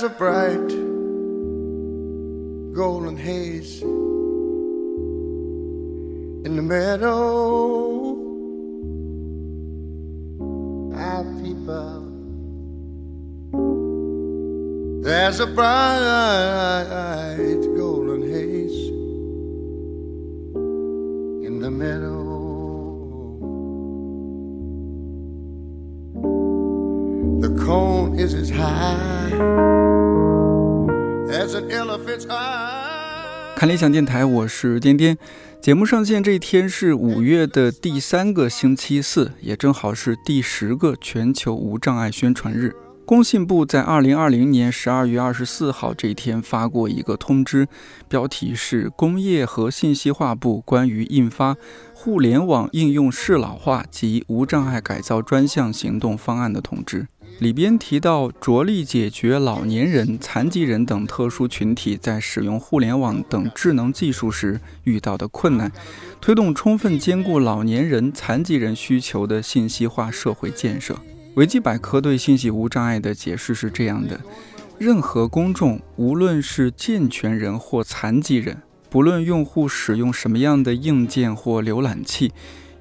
There's a bright golden haze in the meadow. I peep out. There's a bright 看理想电台，我是颠颠。节目上线这一天是五月的第三个星期四，也正好是第十个全球无障碍宣传日。工信部在二零二零年十二月二十四号这一天发过一个通知，标题是《工业和信息化部关于印发互联网应用适老化及无障碍改造专项行动方案的通知》。里边提到，着力解决老年人、残疾人等特殊群体在使用互联网等智能技术时遇到的困难，推动充分兼顾老年人、残疾人需求的信息化社会建设。维基百科对信息无障碍的解释是这样的：任何公众，无论是健全人或残疾人，不论用户使用什么样的硬件或浏览器。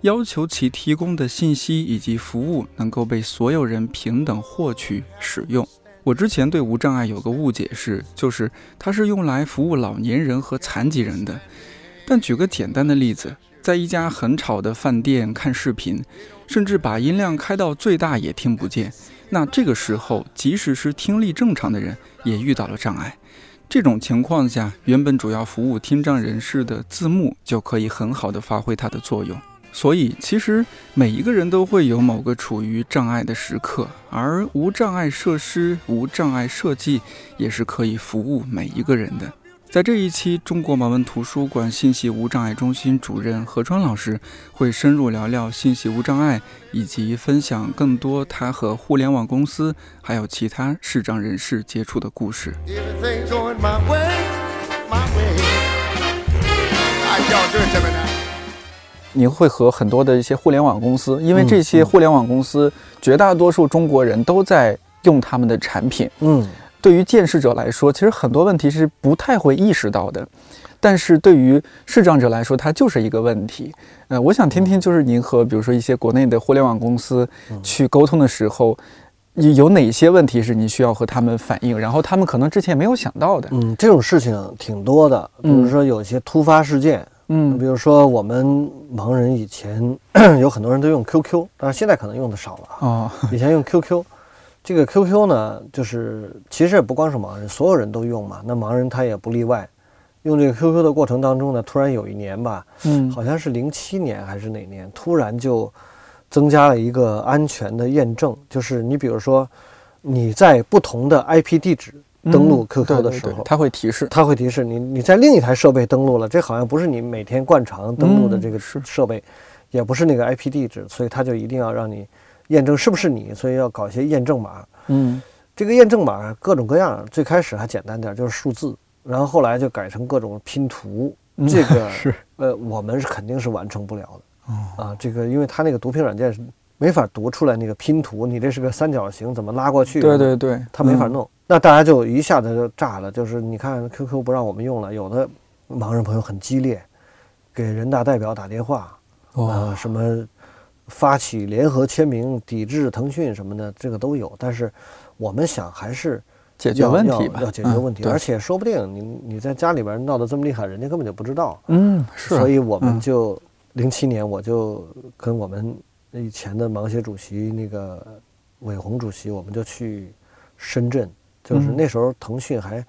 要求其提供的信息以及服务能够被所有人平等获取使用。我之前对无障碍有个误解是，就是它是用来服务老年人和残疾人的。但举个简单的例子，在一家很吵的饭店看视频，甚至把音量开到最大也听不见，那这个时候，即使是听力正常的人也遇到了障碍。这种情况下，原本主要服务听障人士的字幕就可以很好的发挥它的作用。所以，其实每一个人都会有某个处于障碍的时刻，而无障碍设施、无障碍设计也是可以服务每一个人的。在这一期，中国盲文图书馆信息无障碍中心主任何川老师会深入聊聊信息无障碍，以及分享更多他和互联网公司还有其他视障人士接触的故事。你会和很多的一些互联网公司，因为这些互联网公司绝大多数中国人都在用他们的产品。嗯，对于见识者来说，其实很多问题是不太会意识到的，但是对于视障者来说，它就是一个问题。呃，我想听听，就是您和比如说一些国内的互联网公司去沟通的时候，有有哪些问题是你需要和他们反映，然后他们可能之前没有想到的。嗯，这种事情挺多的，比如说有一些突发事件，嗯比如说我们盲人以前 有很多人都用 QQ，但是现在可能用的少了啊。哦，以前用 QQ，这个 QQ 呢，就是其实也不光是盲人，所有人都用嘛。那盲人他也不例外。用这个 QQ 的过程当中呢，突然有一年吧，嗯好像是零七年还是哪年，突然就增加了一个安全的验证，就是你比如说你在不同的 IP 地址登录嗯 QQ 的时候，它会提示。它会提示你你在另一台设备登录了，这好像不是你每天惯常登录的这个设备，也不是那个 IP 地址，所以它就一定要让你验证是不是你，所以要搞一些验证码。嗯这个验证码各种各样，最开始还简单点，就是数字，然后后来就改成各种拼图。嗯这个 是呃，我们是肯定是完成不了的。哦啊，这个因为它那个读屏软件是没法读出来那个拼图，你这是个三角形，怎么拉过去？对对对，它。没法弄，那大家就一下子就炸了。就是你看 QQ 不让我们用了，有的盲人朋友很激烈，给人大代表打电话，哇啊，什么发起联合签名抵制腾讯什么的，这个都有。但是我们想还是解决问题吧，要解决嗯问题，对而且说不定你你在家里边闹得这么厉害，人家根本就不知道。嗯是，所以我们嗯就零七年我就跟我们以前的盲协主席那个伟红主席，我们就去深圳，就是嗯那时候腾讯还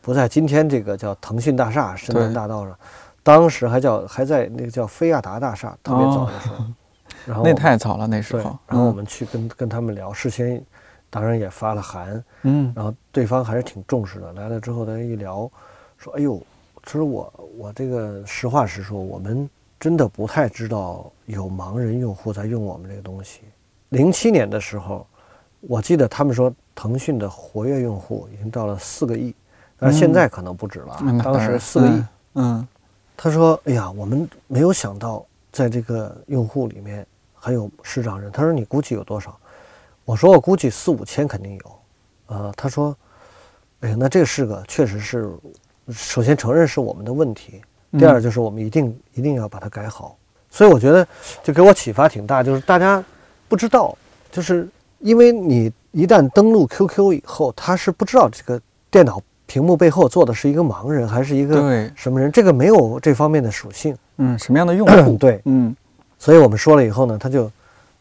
不在今天这个叫腾讯大厦深南大道上，当时还叫还在那个叫菲亚达大厦，特别早的时候。然后 那太早了那时候，，然后我嗯们去跟跟他们聊，事先当然也发了函，嗯然后对方还是挺重视的。来了之后，他一聊，说：“哎呦，其实我我这个实话实说，我们真的不太知道有盲人用户在用我们这个东西。零七年的时候，我记得他们说腾讯的活跃用户已经到了四个亿，但是现在可能不止了啊。当嗯当时四个亿。嗯嗯他说：“哎呀，我们没有想到在这个用户里面还有视障人。”他说：“你估计有多少？”我说：“我估计四五千肯定有。”呃，他说：“哎呀，那这是个确实是，首先承认是我们的问题，第二就是我们一定一定要把它改好。所以我觉得就给我启发挺大，就是大家不知道，就是因为你一旦登录 QQ 以后，他是不知道这个电脑屏幕背后坐的是一个盲人还是一个，什么人，这个没有这方面的属性。嗯，什么样的用户？对，嗯。所以我们说了以后呢，他就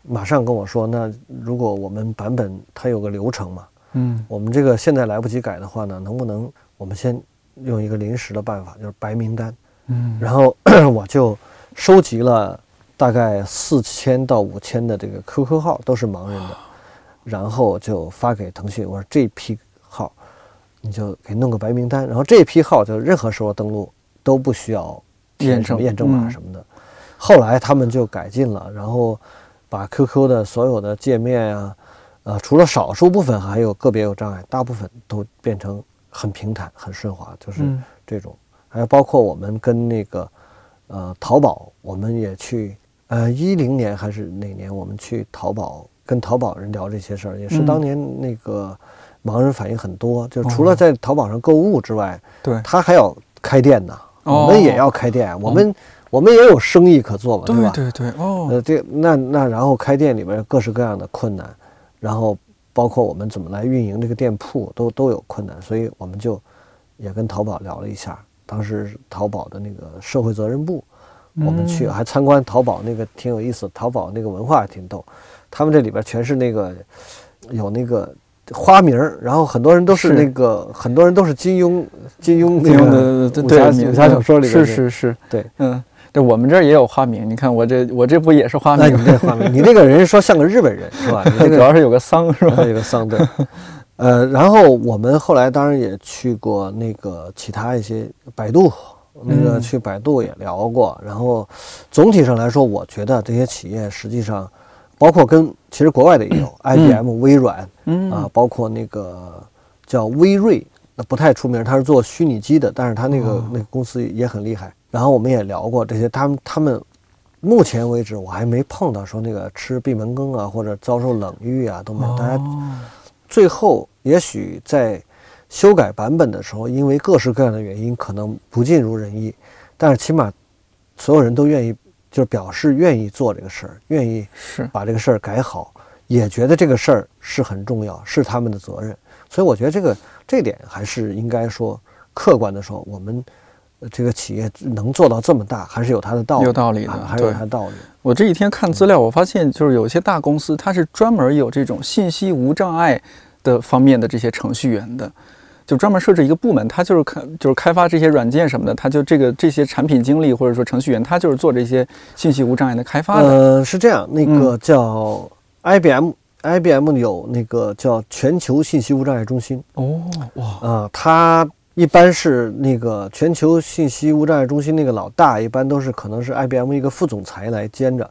马上跟我说，那如果我们版本它有个流程嘛，嗯。我们这个现在来不及改的话呢，能不能我们先用一个临时的办法，就是白名单，嗯。然后 我就收集了大概四千到五千的这个 QQ 号，都是盲人的，然后就发给腾讯，我说这批号你就给弄个白名单，然后这批号就任何时候登录都不需要填什么验验证验证码什么的。后来他们就改进了，然后把 QQ 的所有的界面啊，呃，除了少数部分还有个别有障碍，大部分都变成很平坦、很顺滑，就是嗯这种。还有包括我们跟那个呃淘宝，我们也去呃一零年还是哪年，我们去淘宝跟淘宝人聊这些事儿，也是嗯。当年那个盲人反映很多，就除哦了在淘宝上购物之外，对。他还要开店呢，哦。我们也要开店，我们我们也有生意可做嘛，对吧？对对哦，呃，这那那然后开店里面各式各样的困难，然后包括我们怎么来运营这个店铺都都有困难，所以我们就也跟淘宝聊了一下。当时淘宝的那个社会责任部，我们去嗯。还参观淘宝那个挺有意思，淘宝那个文化也挺逗，他们这里边全是那个有那个花名儿，然后很多人都是是那个很多人都是金庸金庸那金庸个的武侠武侠小说里边是是是，对。嗯，对我们这儿也有花名，你看我这我这不也是花名那你？这画面，你那个人说像个日本人是吧？你这个主要是有个桑是吧？有个桑对。呃，然后我们后来当然也去过那个其他一些百度，那个嗯去百度也聊过。然后总体上来说，我觉得这些企业实际上，包括跟其实国外的也有，IBM、微软嗯。啊，包括那个叫微瑞，那不太出名，他是做虚拟机的，但是他那个、哦。那个公司也很厉害。然后我们也聊过这些，他们他们目前为止我还没碰到说那个吃闭门羹啊，或者遭受冷遇啊都没有。大家哦。最后也许在修改版本的时候，因为各式各样的原因，可能不尽如人意，但是起码所有人都愿意，就是表示愿意做这个事儿，愿意是把这个事儿改好，也觉得这个事儿是很重要，是他们的责任。所以我觉得这个这点还是应该说客观的说，我们呃这个企业能做到这么大，还是有它的道理，有道理的啊还是有对它的道理。我这几天看资料，我发现就是有些大公司，它是专门有这种信息无障碍的方面的这些程序员的，就专门设置一个部门，他就是开就是开发这些软件什么的，他就这个这些产品经理或者说程序员，他就是做这些信息无障碍的开发的。呃，是这样，那嗯个叫 IBM。IBM 有那个叫全球信息无障碍中心哦，哇，啊、它一般是那个全球信息无障碍中心那个老大，一般都是可能是 IBM 一个副总裁来兼着。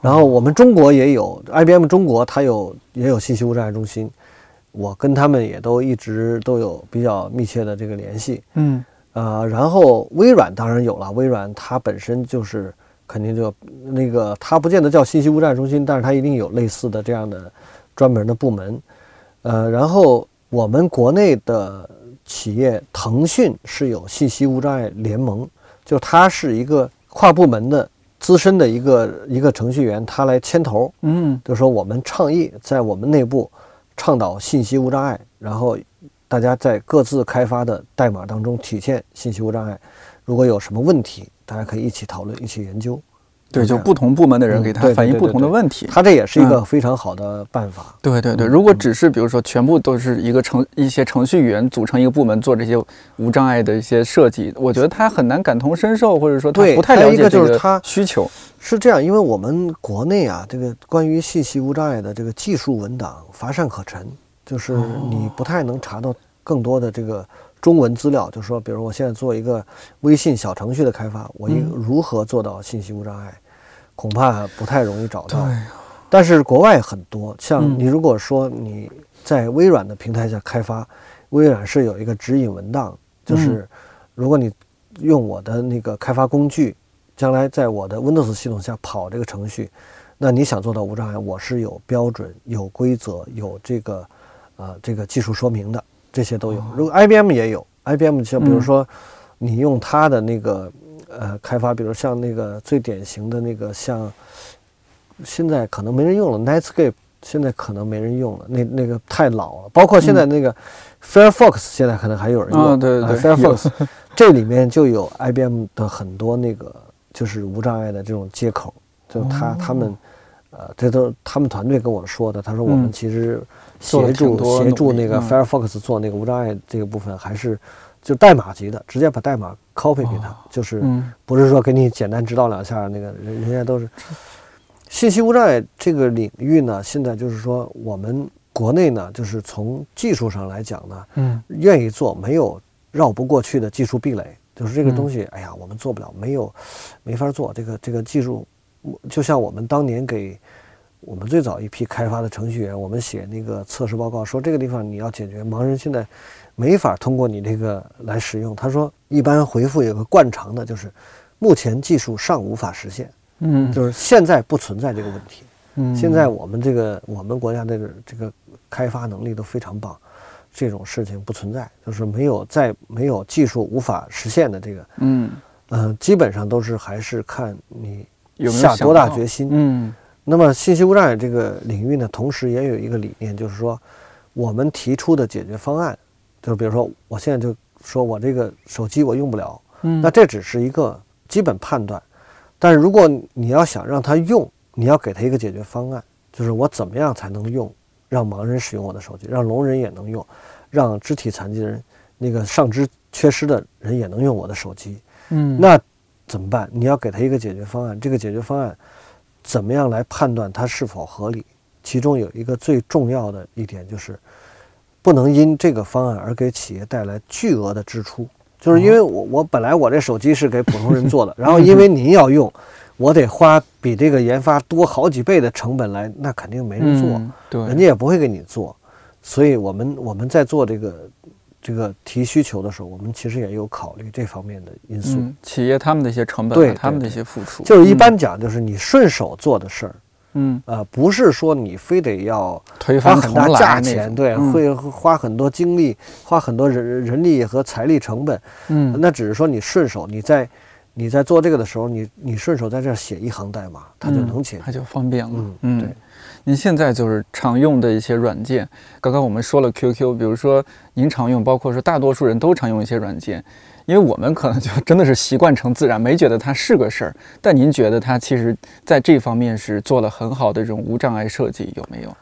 然后我们中国也有 IBM 中国，它有也有信息无障碍中心，我跟他们也都一直都有比较密切的这个联系。嗯呃，然后微软当然有了，微软它本身就是肯定就那个，它不见得叫信息无障碍中心，但是它一定有类似的这样的专门的部门。呃，然后我们国内的企业腾讯是有信息无障碍联盟，就它是一个跨部门的资深的一个一个程序员，他来牵头，嗯就是说我们倡议在我们内部倡导信息无障碍，然后大家在各自开发的代码当中体现信息无障碍。如果有什么问题，大家可以一起讨论，一起研究。对，就不同部门的人嗯给他反映不同的问题。他这也是一个嗯非常好的办法。对对对，嗯如果只是比如说全部都是一个程一些程序员组成一个部门做这些无障碍的一些设计，我觉得他很难感同身受，或者说他对不太了解这个就是他需求。是这样，因为我们国内啊，这个关于信息无障碍的这个技术文档乏善可陈，就是哦你不太能查到更多的这个中文资料。就是说，比如我现在做一个微信小程序的开发，我应嗯如何做到信息无障碍，恐怕不太容易找到。但是国外很多，像嗯你如果说你在微软的平台下开发，微软是有一个指引文档，就是如果你用我的那个开发工具，将来在我的 Windows 系统下跑这个程序，那你想做到无障碍，我是有标准、有规则、有这个呃这个技术说明的。这些都有。如果 IBM 也有，IBM 像比如嗯说你用它的那个呃开发，比如像那个最典型的那个像现在可能没人用了 Netscape，现在可能没人用了，那那个太老了。包括现在那个 Firefox，现在可能还有人用。对对呃对 Firefox 这里面就有 IBM 的很多那个就是无障碍的这种接口，就他、哦他们。呃，这都他们团队跟我说的。他说我们嗯其实协助协助那个嗯 Firefox 做那个无障碍这个部分，还是就代码级的，直接把代码 copy 给他，哦就是嗯不是说给你简单指导两下，那个人人家都是信息无障碍这个领域呢。现在就是说，我们国内呢，就是从技术上来讲呢，嗯愿意做，没有绕不过去的技术壁垒。就是这个嗯东西，哎呀，我们做不了，没有没法做。这个这个技术，就像我们当年给我们最早一批开发的程序员，我们写那个测试报告，说这个地方你要解决盲人现在没法通过你这个来使用。他说，一般回复有个惯常的，就是目前技术尚无法实现，嗯就是现在不存在这个问题。嗯，现在我们这个我们国家的这个开发能力都非常棒，这种事情不存在，就是没有在没有技术无法实现的这个，嗯嗯、基本上都是还是看你有没有下多大决心。嗯那么信息无障碍这个领域呢，同时也有一个理念，就是说我们提出的解决方案，就是比如说我现在就说我这个手机我用不了，嗯那这只是一个基本判断，但是如果你要想让他用，你要给他一个解决方案，就是我怎么样才能用，让盲人使用我的手机，让聋人也能用，让肢体残疾人那个上肢缺失的人也能用我的手机，嗯那怎么办？你要给他一个解决方案，这个解决方案怎么样来判断它是否合理？其中有一个最重要的一点就是，不能因这个方案而给企业带来巨额的支出。就是因为我我本来我这手机是给普通人做的，然后因为您要用，我得花比这个研发多好几倍的成本来，那肯定没人做。嗯对，人家也不会给你做，所以我们我们在做这个这个提需求的时候，我们其实也有考虑这方面的因素。嗯，企业他们的一些成本啊，对他们的一些付出，就是一般讲，就是你顺手做的事儿，嗯呃，不是说你非得要推花很大价钱，对，嗯会花很多精力，花很多人人力和财力成本。嗯那只是说你顺手，你在你在做这个的时候，你你顺手在这儿写一行代码，它就嗯能解决。它就方便了。嗯嗯，对。您现在就是常用的一些软件，刚刚我们说了 QQ，比如说您常用，包括说大多数人都常用一些软件，因为我们可能就真的是习惯成自然，没觉得它是个事儿。但您觉得它其实在这方面是做了很好的这种无障碍设计，有没有？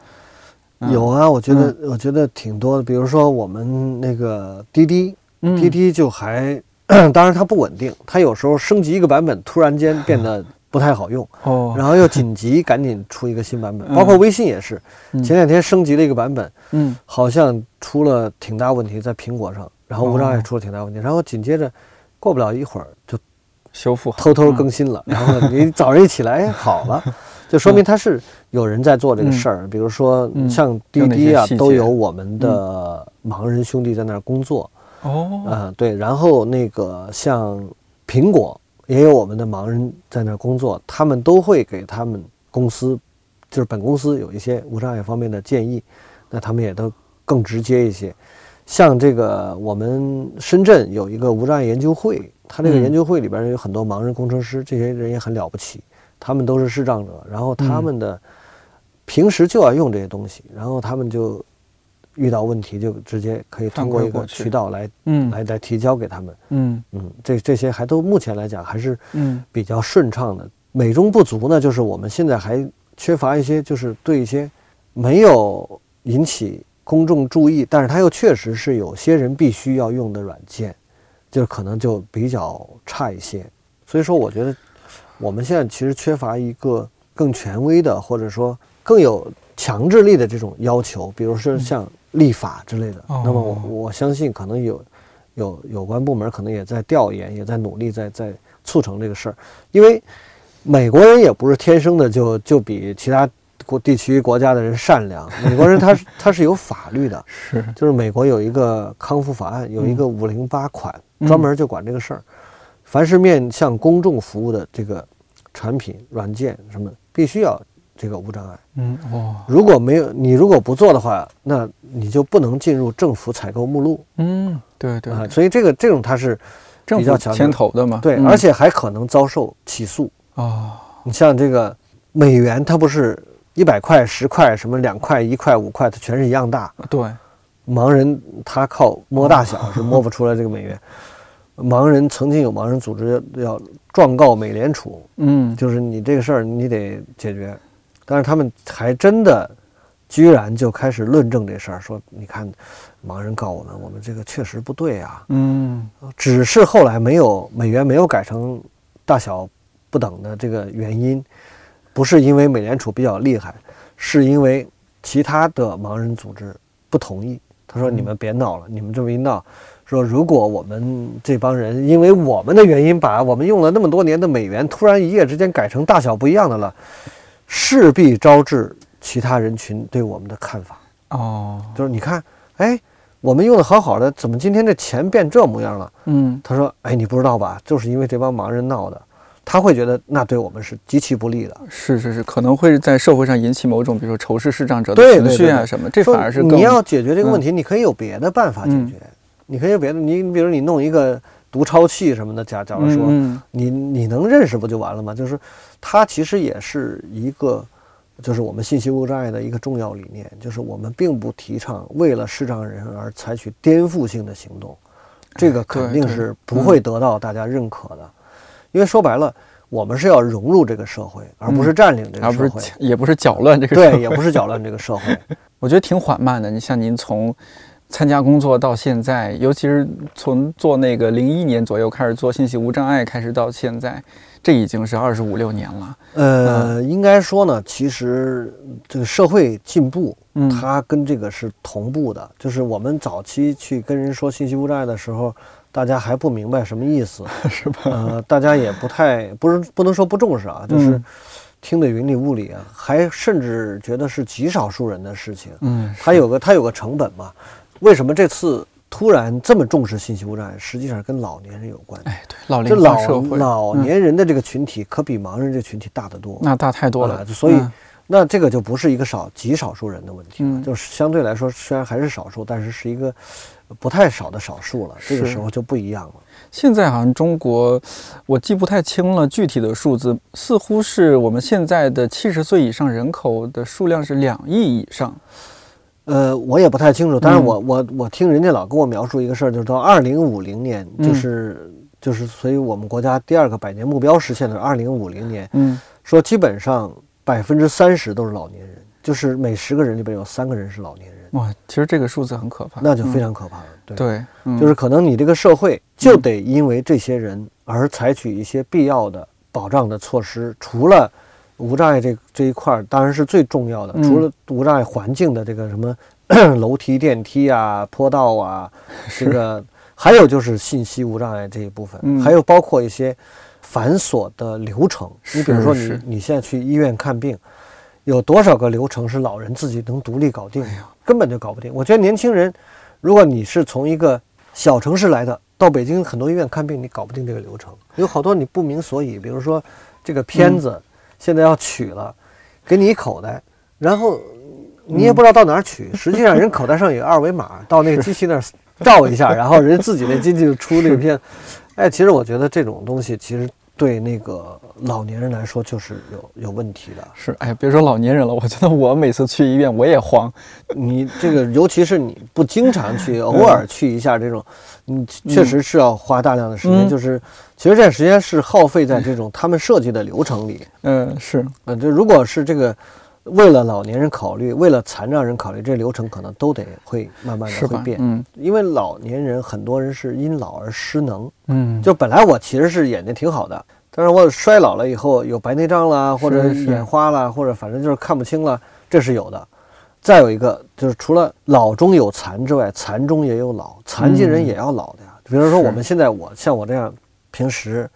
嗯有啊，我觉得我觉得挺多的，比如说我们那个滴滴，嗯滴滴就还，当然它不稳定，它有时候升级一个版本，突然间变得不太好用，哦，然后又紧急赶紧出一个新版本。嗯。包括微信也是，嗯。前两天升级了一个版本，嗯。好像出了挺大问题，在苹果上，然后无障碍哦出了挺大问题，然后紧接着过不了一会儿就修复偷偷嗯更新了，然后你早上一起来好了，就说明它是有人在做这个事儿。比如说嗯。像滴滴啊都有我们的盲人兄弟在那儿工作，哦，啊，对。然后那个像苹果也有我们的盲人在那工作，他们都会给他们公司，就是本公司有一些无障碍方面的建议，那他们也都更直接一些。像这个我们深圳有一个无障碍研究会，他这个研究会里边有很多盲人工程师，这些人也很了不起，他们都是视障者，然后他们的平时就要用这些东西，然后他们就遇到问题就直接可以通过一个渠道来嗯来来提交给他们。嗯嗯，这这些还都目前来讲还是嗯比较顺畅的。美中不足呢，就是我们现在还缺乏一些，就是对一些没有引起公众注意，但是它又确实是有些人必须要用的软件，就可能就比较差一些。所以说，我觉得我们现在其实缺乏一个更权威的，或者说更有强制力的这种要求，比如说像立法之类的。哦。那么我我相信可能有有有关部门可能也在调研，也在努力在在促成这个事儿，因为美国人也不是天生的就就比其他国地区国家的人善良，美国人他是他是有法律的，是。就是美国有一个康复法案，有一个五零八款，嗯。专门就管这个事儿。凡是面向公众服务的这个产品、软件什么，必须要这个无障碍。嗯，哇，如果没有你如果不做的话，那你就不能进入政府采购目录嗯，对对，啊。对所以这个这种它是比较强牵头的嘛，对，嗯而且还可能遭受起诉。哦，你像这个美元，它不是一百块、十块、什么两块、一块、五块，它全是一样大。对，盲人他靠摸大小是摸不出来这个美元。盲人曾经有盲人组织要状告美联储，嗯，就是你这个事儿你得解决，但是他们还真的居然就开始论证这事儿，说你看盲人告我们，我们这个确实不对啊，嗯，只是后来没有美元没有改成大小不等的这个原因，不是因为美联储比较厉害，是因为其他的盲人组织不同意。他说：“你们别闹了，你们这么一闹，说如果我们这帮人因为我们的原因把我们用了那么多年的美元，突然一夜之间改成大小不一样的了，势必招致其他人群对我们的看法。哦，就是你看，哎，我们用的好好的，怎么今天这钱变这模样了？”嗯，他说：“哎，你不知道吧？就是因为这帮盲人闹的，他会觉得那对我们是极其不利的。是是是，可能会在社会上引起某种，比如说仇视视障者的情绪啊什么，这反而是更你要解决这个问题，你可以有别的办法解嗯决。你可以有别的，你你比如你弄一个读钞器什么的，假假如说、嗯你你能认识不就完了吗？就是它其实也是一个，就是我们信息无障碍的一个重要理念，就是我们并不提倡为了视障人而采取颠覆性的行动，这个肯定是不会得到大家认可的，因为说白了，我们是要融入这个社会，而不是占领这嗯而不是个社会。也不是搅乱这个社会对，也不是搅乱这个社会。我觉得挺缓慢的。你像您从参加工作到现在，尤其是从做那个零一年左右开始做信息无障碍，开始到现在，这已经是二十五六年了。呃，应该说呢，其实这个社会进步，嗯它跟这个是同步的。就是我们早期去跟人说信息无障碍的时候，大家还不明白什么意思，是吧？呃，大家也不太不是不能说不重视啊，就是嗯听得云里雾里啊，还甚至觉得是极少数人的事情。嗯，它有个它有个成本嘛。为什么这次突然这么重视信息无障碍？实际上跟老年人有关。哎，对，老这龄化老社会，老嗯年人的这个群体可比盲人这个群体大得多。那大太多了啊，所以嗯那这个就不是一个少极少数人的问题了，嗯就是相对来说虽然还是少数，但是是一个不太少的少数了。这个时候就不一样了。现在好像中国，我记不太清了具体的数字，似乎是我们现在的七十岁以上人口的数量是两亿以上。呃，我也不太清楚，但是嗯我我我听人家老跟我描述一个事儿，就是到二零五零年，嗯就是就是，所以我们国家第二个百年目标实现的是二零五零年，嗯，说基本上百分之三十都是老年人，就是每十个人里边有三个人是老年人，哇，其实这个数字很可怕。那就非嗯常可怕了。对，就是可能你这个社会就得因为这些人而采取一些必要的保障的措施，除了无障碍这这一块儿，当然是最重要的。嗯除了无障碍环境的这个什么 楼梯、电梯啊、坡道啊，这个还有就是信息无障碍这一部分，嗯还有包括一些繁琐的流程。你比如说你是你现在去医院看病，有多少个流程是老人自己能独立搞定的？根本就搞不定。我觉得年轻人，如果你是从一个小城市来的，到北京很多医院看病，你搞不定这个流程，有好多你不明所以。比如说，这个片子现在要取了，给你一口袋，然后你也不知道到哪儿取，实际上人口袋上有二维码，到那个机器那儿照一下，然后人自己那机器就出那个片。哎，其实我觉得这种东西其实对那个老年人来说就是有有问题的。是，哎，别说老年人了，我觉得我每次去医院我也慌。你这个，尤其是你不经常去，偶尔去一下这种，你确实是要花大量的时间。嗯就是其实这时间是耗费在这种他们设计的流程里。嗯，是，嗯，就如果是这个为了老年人考虑，为了残障人考虑，这流程可能都得会慢慢？的会变。嗯因为老年人很多人是因老而失能，嗯，就本来我其实是眼睛挺好的，但是我衰老了以后有白内障啦，或者是眼花啦，或者反正就是看不清了，这是有的。再有一个就是除了老中有残之外，残中也有老，残疾人嗯也要老的呀。比如说我们现在我像我这样，平时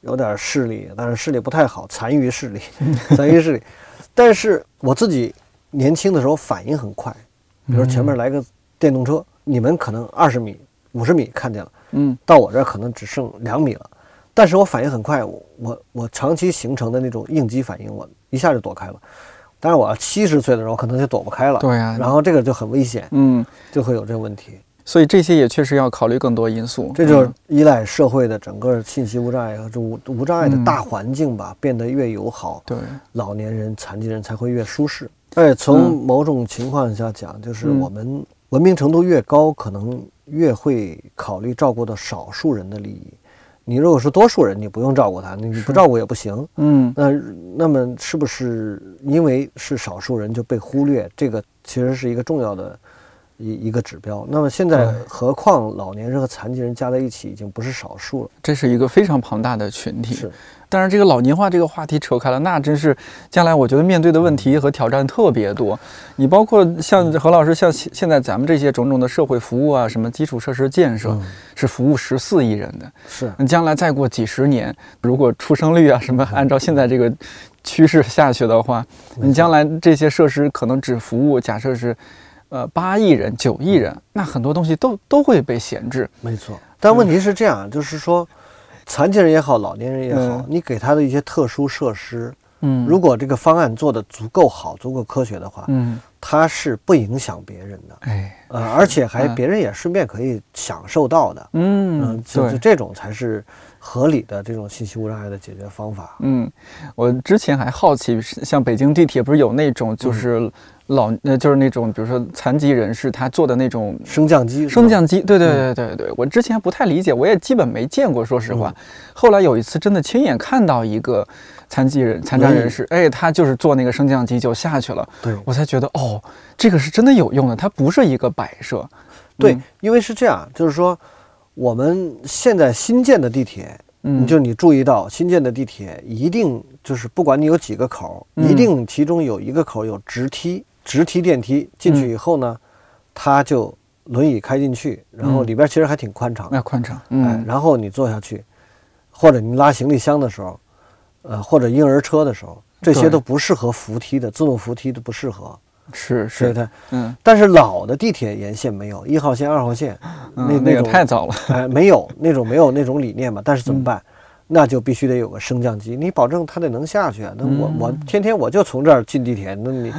有点视力，但是视力不太好，残余视力，残余视力。但是我自己年轻的时候反应很快，比如前面来个电动车，你们可能二十米、五十米看见了。嗯到我这儿可能只剩两米了，但是我反应很快，我我我长期形成的那种应激反应，我一下就躲开了。但是我要七十岁的时候，可能就躲不开了。对呀、然后这个就很危险，嗯，就会有这个问题。所以这些也确实要考虑更多因素。这就是嗯依赖社会的整个信息无障碍和这无无障碍的嗯大环境吧，变得越友好，对，老年人、残疾人才会越舒适。而且从某种情况下讲，就是嗯我们文明程度越高，可能越会考虑照顾到少数人的利益。你如果是多数人，你不用照顾他，你你不照顾也不行。嗯那那么是不是因为是少数人就被忽略？这个其实是一个重要的一一个指标。那么现在，何况老年人和残疾人加在一起已经不是少数了。这是一个非常庞大的群体。是，当然，这个老年化这个话题扯开了，那真是将来我觉得面对的问题和挑战特别多。你包括像何老师，像现现在咱们这些种种的社会服务啊，什么基础设施建设，嗯是服务十四亿人的。是，那将来再过几十年，如果出生率啊什么按照现在这个趋势下去的话，你将来这些设施可能只服务，假设是呃八亿人、九亿人，那很多东西都都会被闲置。没错。但问题是这样，就是说，残疾人也好，老年人也好嗯，你给他的一些特殊设施，嗯，如果这个方案做得足够好、足够科学的话，嗯，它是不影响别人的，哎，呃，而且还嗯别人也顺便可以享受到的。嗯嗯，，就就对。这种才是合理的这种信息无障碍的解决方法。嗯，我之前还好奇，像北京地铁不是有那种就是老呃就是那种比如说残疾人士他坐的那种升降机，升降机，对对对对对，我之前不太理解，我也基本没见过，说实话。后来有一次真的亲眼看到一个残疾人、残障人士，哎，他就是坐那个升降机就下去了，对我才觉得哦，这个是真的有用的，它不是一个摆设。对嗯，因为是这样，就是说我们现在新建的地铁，嗯，就你注意到新建的地铁一定就是不管你有几个口，嗯一定其中有一个口有直梯，直梯电梯进去以后呢，它就轮椅开进去，然后嗯。里边其实还挺宽敞的。那宽敞，哎嗯，，然后你坐下去，或者你拉行李箱的时候，呃，或者婴儿车的时候，这些都不适合扶梯的，自动扶梯都不适合，是是，的。嗯，但是老的地铁沿线没有，一号线、二号线，那嗯那个种太早了，哎，没有那种没有那种理念嘛。但是怎嗯。么办？那就必须得有个升降机，你保证它得能下去啊。那我、我嗯天天我就从这儿进地铁，那你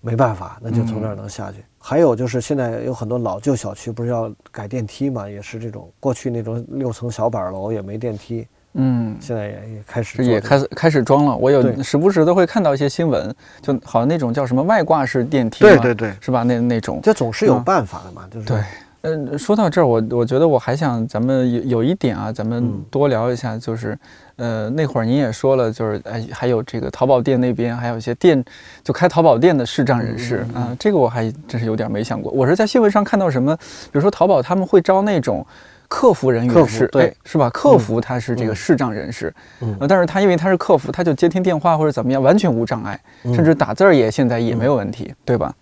没办法，那就从那儿能下去。还有就是现在有很多老旧小区不是要改电梯嘛，也是这种过去那种六层小板楼也没电梯，嗯。现在也也开始这个也开始开始装了，我有时不时都会看到一些新闻，就好像那种叫什么外挂式电梯嘛对对。对，是吧？那那种，这总是有嗯。办法的嘛，就是对，嗯，说到这儿，我我觉得我还想咱们有有一点啊，咱们嗯多聊一下，就是，呃，那会儿您也说了，就是哎，还有这个淘宝店那边还有一些店就开淘宝店的视障人士嗯啊，这个我还真是有点没想过。我是在新闻上看到什么，比如说淘宝他们会招那种。客服人员是，对哎，是吧？客服他是这个嗯视障人士，嗯呃，但是他因为他是客服，他就接听电话或者怎么样，完全无障碍，嗯甚至打字儿也现在也没有问题，对吧？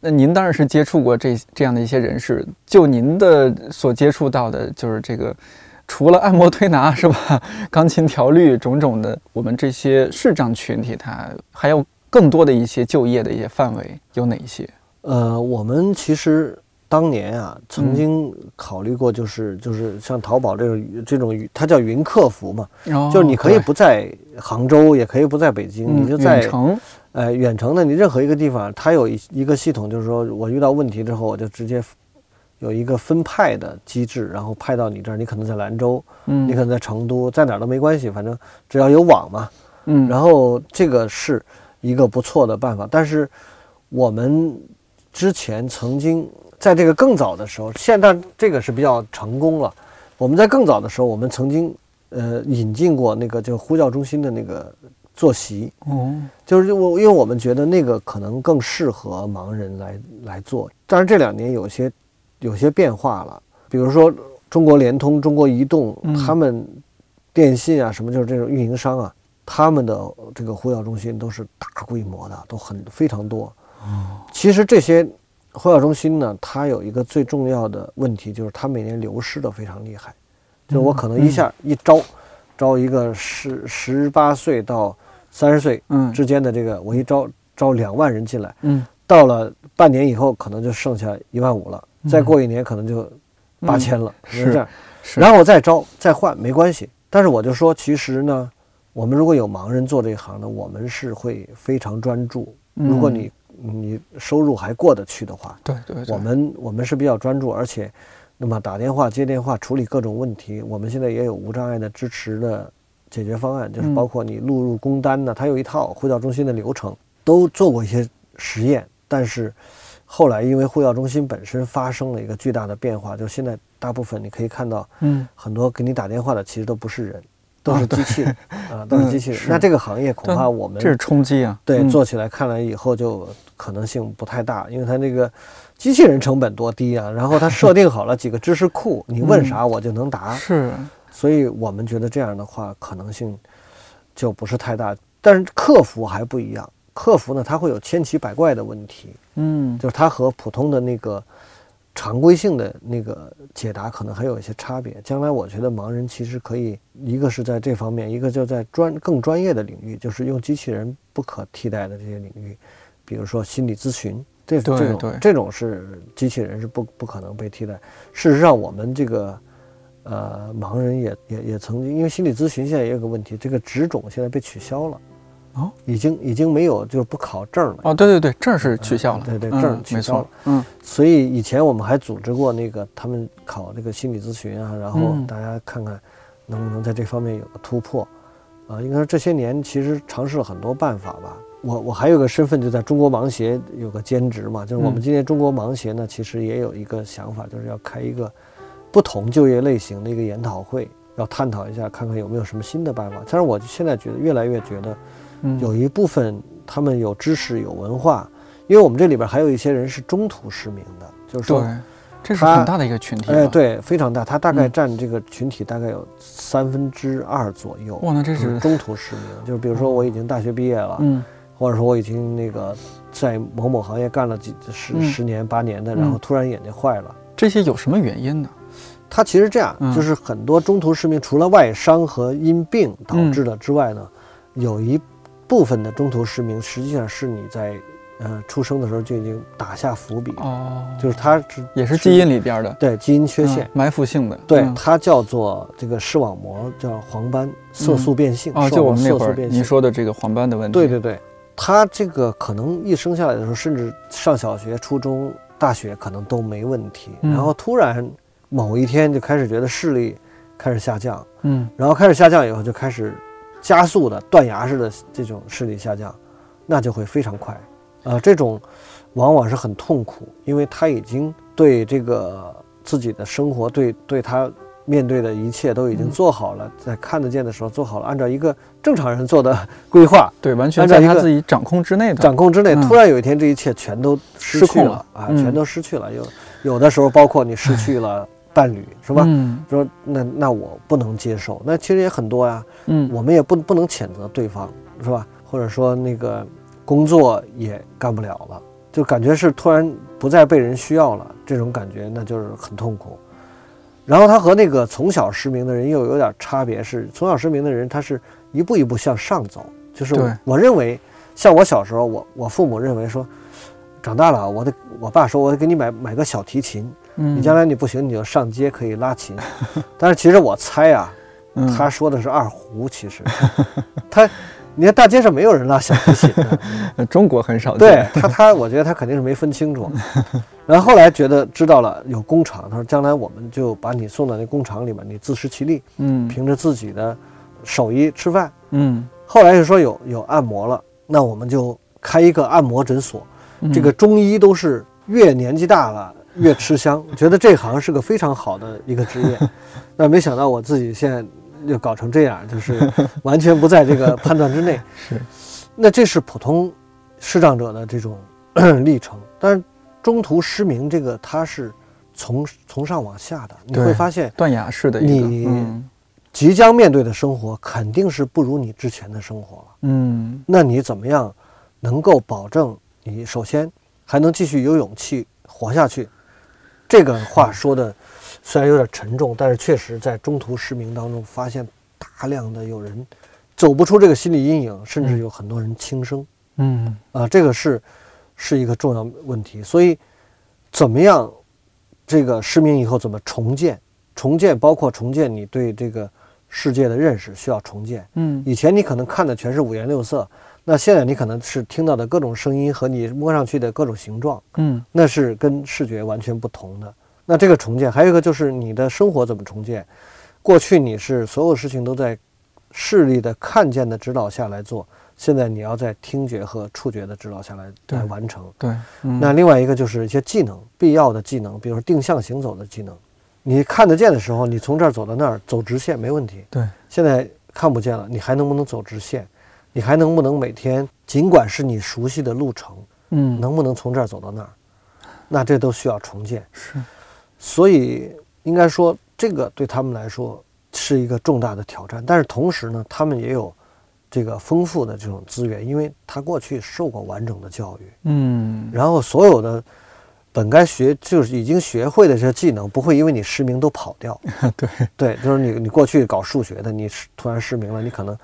对。那您当然是接触过这这样的一些人士，就您的所接触到的，就是这个，除了按摩推拿是吧，钢琴调律种种的，我们这些视障群体，它还有更多的一些就业的一些范围有哪一些？呃，我们其实当年啊，嗯曾经考虑过，就是、就是像淘宝这种这种，它叫云客服嘛，就是你可以不在杭州，也可以不在北京，嗯你就在远程，呃远程的你任何一个地方，它有一一个系统，就是说我遇到问题之后，我就直接有一个分派的机制，然后派到你这儿，你可能在兰州，嗯，你可能在成都，在哪儿都没关系，反正只要有网嘛，嗯，然后这个是一个不错的办法，但是我们之前曾经在这个更早的时候，现在这个是比较成功了。我们在更早的时候，我们曾经呃引进过那个就呼叫中心的那个坐席，哦，就是我因为我们觉得那个可能更适合盲人来来做。当然这两年有些有些变化了，比如说中国联通、中国移动，嗯他们电信啊什么就是这种运营商啊，他们的这个呼叫中心都是大规模的，都很非常多。其实这些呼叫中心呢，它有一个最重要的问题，就是它每年流失的非常厉害。就是我可能一下一招，招一个十十八岁到三十岁嗯。之间的这个，我一招招两万人进来，嗯。到了半年以后，可能就剩下一万五了，再过一年可能就八千了，嗯。是是这样。是，然后我再招再换没关系，但是我就说，其实呢，我们如果有盲人做这一行呢，我们是会非常专注。嗯。如果你你收入还过得去的话，对对对，我们我们是比较专注，而且那么打电话、接电话、处理各种问题，我们现在也有无障碍的支持的解决方案，就是嗯。包括你录入工单呢，它有一套呼叫中心的流程，都做过一些实验，但是后来因为呼叫中心本身发生了一个巨大的变化，就现在大部分你可以看到嗯。很多给你打电话的其实都不是人，都是机器人 啊，都是机器人。那这个行业恐怕我们这是冲击啊，对，嗯。做起来看来以后就可能性不太大，因为它那个机器人成本多低啊，然后它设定好了几个知识库，你问啥我就能答，是所以我们觉得这样的话可能性就不是太大。但是客服还不一样，客服呢它会有千奇百怪的问题，嗯就是它和普通的那个常规性的那个解答可能还有一些差别。将来我觉得盲人其实可以，一个是在这方面，一个就在专更专业的领域，就是用机器人不可替代的这些领域，比如说心理咨询，这这种这种是机器人是不不可能被替代。事实上，我们这个呃盲人也也也曾经，因为心理咨询现在也有个问题，这个职种现在被取消了。哦，已经已经没有就是不考证了，哦，对对对，证是取消了，对对证取消了嗯所以以前我们还组织过那个他们考这个心理咨询啊，然后嗯大家看看能不能在这方面有个突破。啊，应该说这些年其实尝试了很多办法吧。我我还有个身份就在中国盲协有个兼职嘛，就是我们嗯今年中国盲协呢，其实也有一个想法，就是要开一个不同就业类型的一个研讨会，要探讨一下，看看有没有什么新的办法。但是我现在觉得越来越觉得。嗯有一部分他们有知识有文化，因为我们这里边还有一些人是中途失明的，就是说，这是他很大的一个群体，哎，，对，非常大，他大概嗯占这个群体大概有三分之二左右。哇，那这是是中途失明，就是比如说我已经大学毕业了，嗯或者说我已经那个在某某行业干了几十、嗯十年八年的，然后嗯突然眼睛坏了。这些有什么原因呢？他其实这样，嗯。就是很多中途失明，除了外伤和因病导嗯致的之外呢，有一部分的中途失明实际上是你在呃出生的时候就已经打下伏笔，哦，就是它是也是基因里边的。对基因缺陷，嗯埋伏性的，对嗯。它叫做这个视网膜叫黄斑色素变性，哦，就我们那会儿您说的这个黄斑的问题，对对对，它这个可能一生下来的时候，甚至上小学、初中、大学可能都没问题，嗯。然后突然某一天就开始觉得视力开始下降，嗯然后开始下降以后就开始加速的断崖式的这种视力下降，那就会非常快，呃、这种往往是很痛苦，因为他已经对这个自己的生活，对对他面对的一切都已经嗯做好了，在看得见的时候做好了，按照一个正常人做的 规划。对，完全在他自己掌控之内的，掌控之内，嗯突然有一天这一切全都失去了失控了啊，嗯全都失去了。有有的时候包括你失去了 伴侣，是吧？嗯说那那我不能接受，那其实也很多呀。嗯，我们也不不能谴责对方，是吧？或者说那个工作也干不了了，就感觉是突然不再被人需要了，这种感觉那就是很痛苦。然后他和那个从小失明的人又有点差别，是从小失明的人他是一步一步向上走，就是我我认为，像我小时候，我我父母认为说，长大了我得我爸说我得给你买买个小提琴，嗯。你将来你不行你就上街可以拉琴，但是其实我猜啊，嗯。他说的是二胡，其实。他，你看大街上没有人拉小提琴的，呃 中国很少见，对他他，我觉得他肯定是没分清楚。然后后来觉得知道了有工厂，他说将来我们就把你送到那工厂里面，你自食其力，嗯。凭着自己的手艺吃饭。嗯。后来又说有有按摩了，那我们就开一个按摩诊所。嗯。这个中医都是越年纪大了越吃香，觉得这行是个非常好的一个职业。那没想到我自己现在又搞成这样，就是完全不在这个 判断之内。是，那这是普通视障者的这种 历程，但是中途失明这个它是从从上往下的，你会发现断崖式的一个，你嗯即将面对的生活肯定是不如你之前的生活了。嗯那你怎么样能够保证你首先还能继续有勇气活下去？这个话说的虽然有点沉重，但是确实在中途失明当中发现大量的有人走不出这个心理阴影，甚至有很多人轻生嗯啊，这个是是一个重要问题。所以怎么样这个失明以后怎么重建？重建包括重建你对这个世界的认识需要重建。嗯以前你可能看的全是五颜六色，那现在你可能是听到的各种声音和你摸上去的各种形状，嗯那是跟视觉完全不同的。那这个重建，还有一个就是你的生活怎么重建？过去你是所有事情都在视力的看见的指导下来做，现在你要在听觉和触觉的指导下来来完成。对，嗯那另外一个就是一些技能，必要的技能，比如说定向行走的技能。你看得见的时候，你从这儿走到那儿，走直线没问题。对，现在看不见了，你还能不能走直线？你还能不能每天，尽管是你熟悉的路程，嗯能不能从这儿走到那儿？那这都需要重建。是所以应该说，这个对他们来说是一个重大的挑战。但是同时呢，他们也有这个丰富的这种资源，因为他过去受过完整的教育，嗯然后所有的本该学就是已经学会的这些技能，不会因为你失明都跑掉。对对，就是你你过去搞数学的，你突然失明了，你可能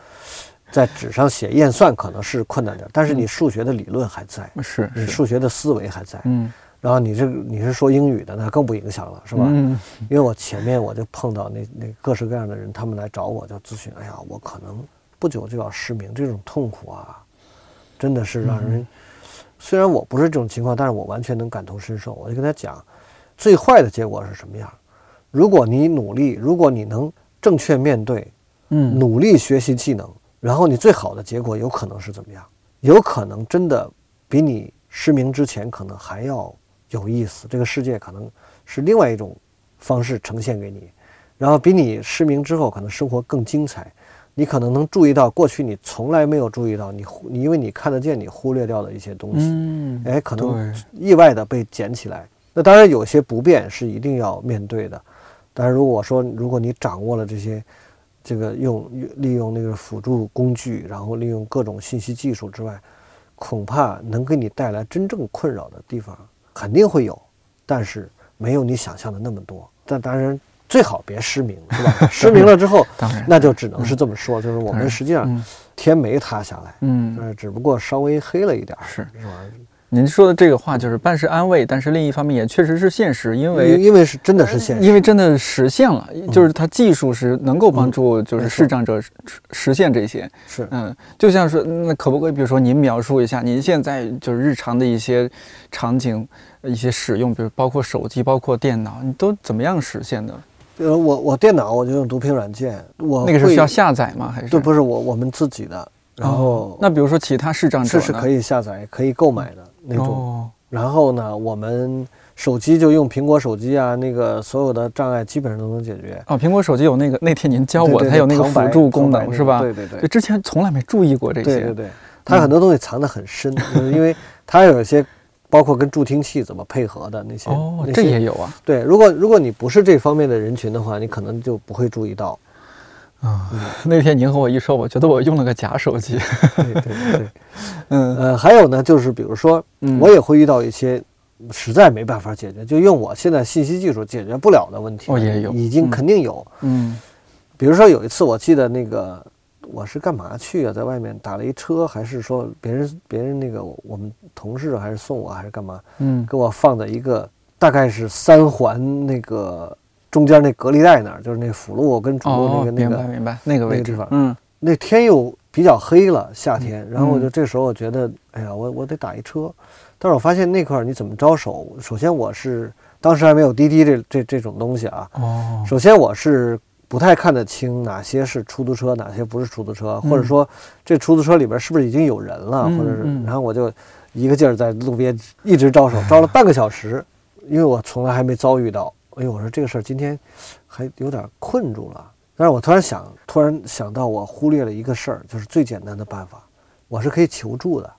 在纸上写验算可能是困难点，但是你数学的理论还在，是是你数学的思维还在。嗯然后你这个你是说英语的，那更不影响了，是吧？嗯因为我前面我就碰到那那各式各样的人，他们来找我就咨询，哎呀，我可能不久就要失明，这种痛苦啊，真的是让人。虽然我不是这种情况，但是我完全能感同身受。我就跟他讲，最坏的结果是什么样？如果你努力，如果你能正确面对，嗯努力学习技能，然后你最好的结果有可能是怎么样？有可能真的比你失明之前可能还要有意思，这个世界可能是另外一种方式呈现给你，然后比你失明之后可能生活更精彩。你可能能注意到过去你从来没有注意到，你忽你因为你看得见你忽略掉的一些东西，嗯哎，可能意外的被捡起来。那当然有些不便是一定要面对的，但是如果说如果你掌握了这些，这个用利用那个辅助工具，然后利用各种信息技术之外，恐怕能给你带来真正困扰的地方肯定会有，但是没有你想象的那么多。但当然最好别失明，是吧？失明了之后，那就只能是这么说，就是我们实际上嗯天没塌下来，嗯呃，只不过稍微黑了一点儿，是是吧？您说的这个话就是半是安慰，但是另一方面也确实是现实，因因为因为是真的是现实，因为真的实现了，就是它技术是能够帮助就是视障者实实现这些。是。嗯，就像是那可不可以，比如说您描述一下您现在就是日常的一些场景、一些使用，比如包括手机、包括电脑，你都怎么样实现的？比如我我电脑我就用读屏软件，我那个是需要下载吗？还是？对，不是我我们自己的，然后哦那比如说其他视障者是可以下载、可以购买的那种。哦，然后呢，我们手机就用苹果手机啊，那个所有的障碍基本上都能解决。哦，苹果手机有那个，那天您教我，对对它有那个辅助功能是吧？对对对对，之前从来没注意过这些。对对对，它很多东西藏得很深，就是因为它有一些包括跟助听器怎么配合的那些。哦这也有啊。对。如果如果你不是这方面的人群的话，你可能就不会注意到。啊，那天您和我一说，我觉得我用了个假手机。对对对对。嗯呃，还有呢，就是比如说，嗯我也会遇到一些实在没办法解决，就用我现在信息技术解决不了的问题。哦也有已经嗯肯定有。嗯比如说有一次，我记得那个我是干嘛去啊，在外面打了一车，还是说别人别人那个我们同事还是送我还是干嘛，嗯给我放在一个大概是三环那个中间那隔离带那儿，就是那辅路跟主路那哦，个、那个明白明白，那个位置那个地方。嗯。那天又比较黑了，夏天，然后我就嗯。这时候我觉得，哎呀，我我得打一车，但是我发现那块儿你怎么招手？首先我是当时还没有滴滴这这这种东西啊，哦。首先我是不太看得清哪些是出租车，哪些不是出租车，或者说这出租车里边是不是已经有人了，嗯或者是嗯，然后我就一个劲儿在路边一直招手，招了半个小时，因为我从来还没遭遇到。哎呦，我说这个事儿今天还有点困住了。但是我突然想，突然想到我忽略了一个事儿，就是最简单的办法，我是可以求助的。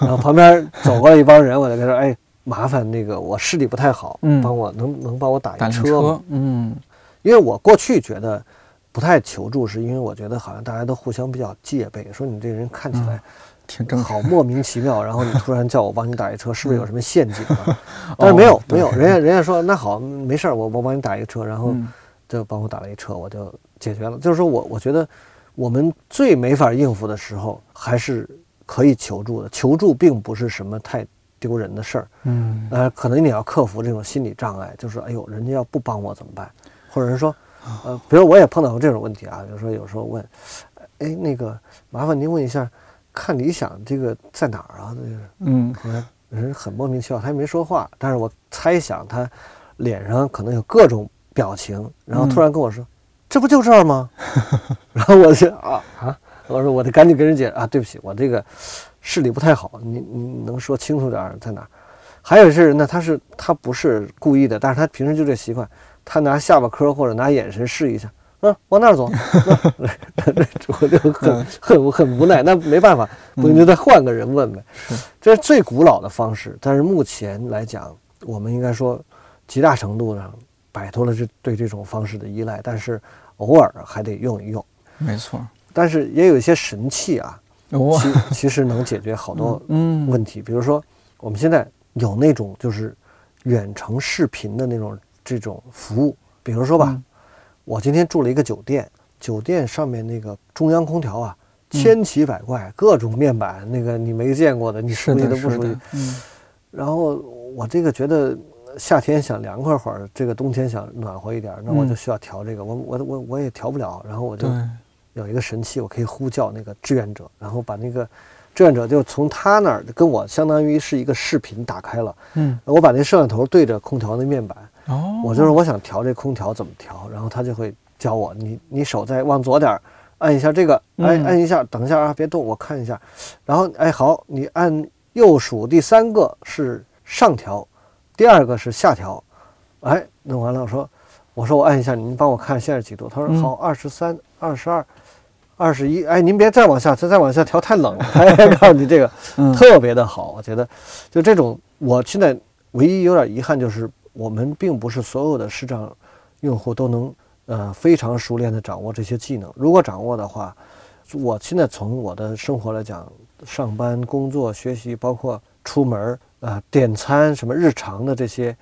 然后旁边走过来一帮人，我就跟他说：“哎，麻烦那个我视力不太好，嗯帮我能能帮我打一车吗车？”，嗯因为我过去觉得不太求助，是因为我觉得好像大家都互相比较戒备，说你这人看起来挺正常。好莫名其妙，然后你突然叫我帮你打一车，是不是有什么陷阱啊？但是没有哦没有，人家人家说那好没事儿，我我帮你打一个车，然后嗯就帮我打了一车，我就解决了。就是说我我觉得我们最没法应付的时候，还是可以求助的。求助并不是什么太丢人的事儿，嗯呃，可能你要克服这种心理障碍，就是哎呦，人家要不帮我怎么办？或者是说，呃，比如我也碰到过这种问题啊，比如说有时候问，哎，那个麻烦您问一下，看理想这个在哪儿啊？这个人很莫名其妙，他也没说话，但是我猜想他脸上可能有各种表情，然后突然跟我说：“这不就这儿吗？” 然后我就啊啊，我说我得赶紧跟人解释啊，对不起，我这个视力不太好，你你能说清楚点儿在哪儿？还有一些人呢，他是他不是故意的，但是他平时就这习惯，他拿下巴颏或者拿眼神试一下，嗯，往那儿走 那我就很很很无奈，那没办法，不行就再换个人问呗。这是最古老的方式，但是目前来讲，我们应该说极大程度上摆脱了这对这种方式的依赖，但是偶尔还得用一用。没错。但是也有一些神器啊，其其实能解决好多 嗯问题。比如说，我们现在有那种就是远程视频的那种这种服务，比如说吧，嗯我今天住了一个酒店，酒店上面那个中央空调啊，嗯千奇百怪，各种面板，那个你没见过的，你熟悉都不熟悉。，嗯然后我这个觉得夏天想凉快会儿，这个冬天想暖和一点，那我就嗯需要调这个，我我我我也调不了，然后我就，有一个神器，我可以呼叫那个志愿者，然后把那个志愿者就从他那儿跟我相当于是一个视频打开了，嗯我把那摄像头对着空调的面板，哦，我就是我想调这空调怎么调，然后他就会教我，你你手再往左点儿，按一下这个，哎嗯。按一下，等一下啊，别动，我看一下，然后哎好，你按右数第三个是上调，第二个是下调，哎弄完了我说我说我按一下，您帮我看现在几度？他说嗯。好，二十三、二十二、二十一，哎您别再往下，再再往下调太冷了，哎告诉你这个嗯。特别的好，我觉得。就这种，我现在唯一有点遗憾就是，我们并不是所有的视障用户都能呃非常熟练的掌握这些技能。如果掌握的话，我现在从我的生活来讲，上班、工作、学习，包括出门儿啊、呃点餐什么日常的这些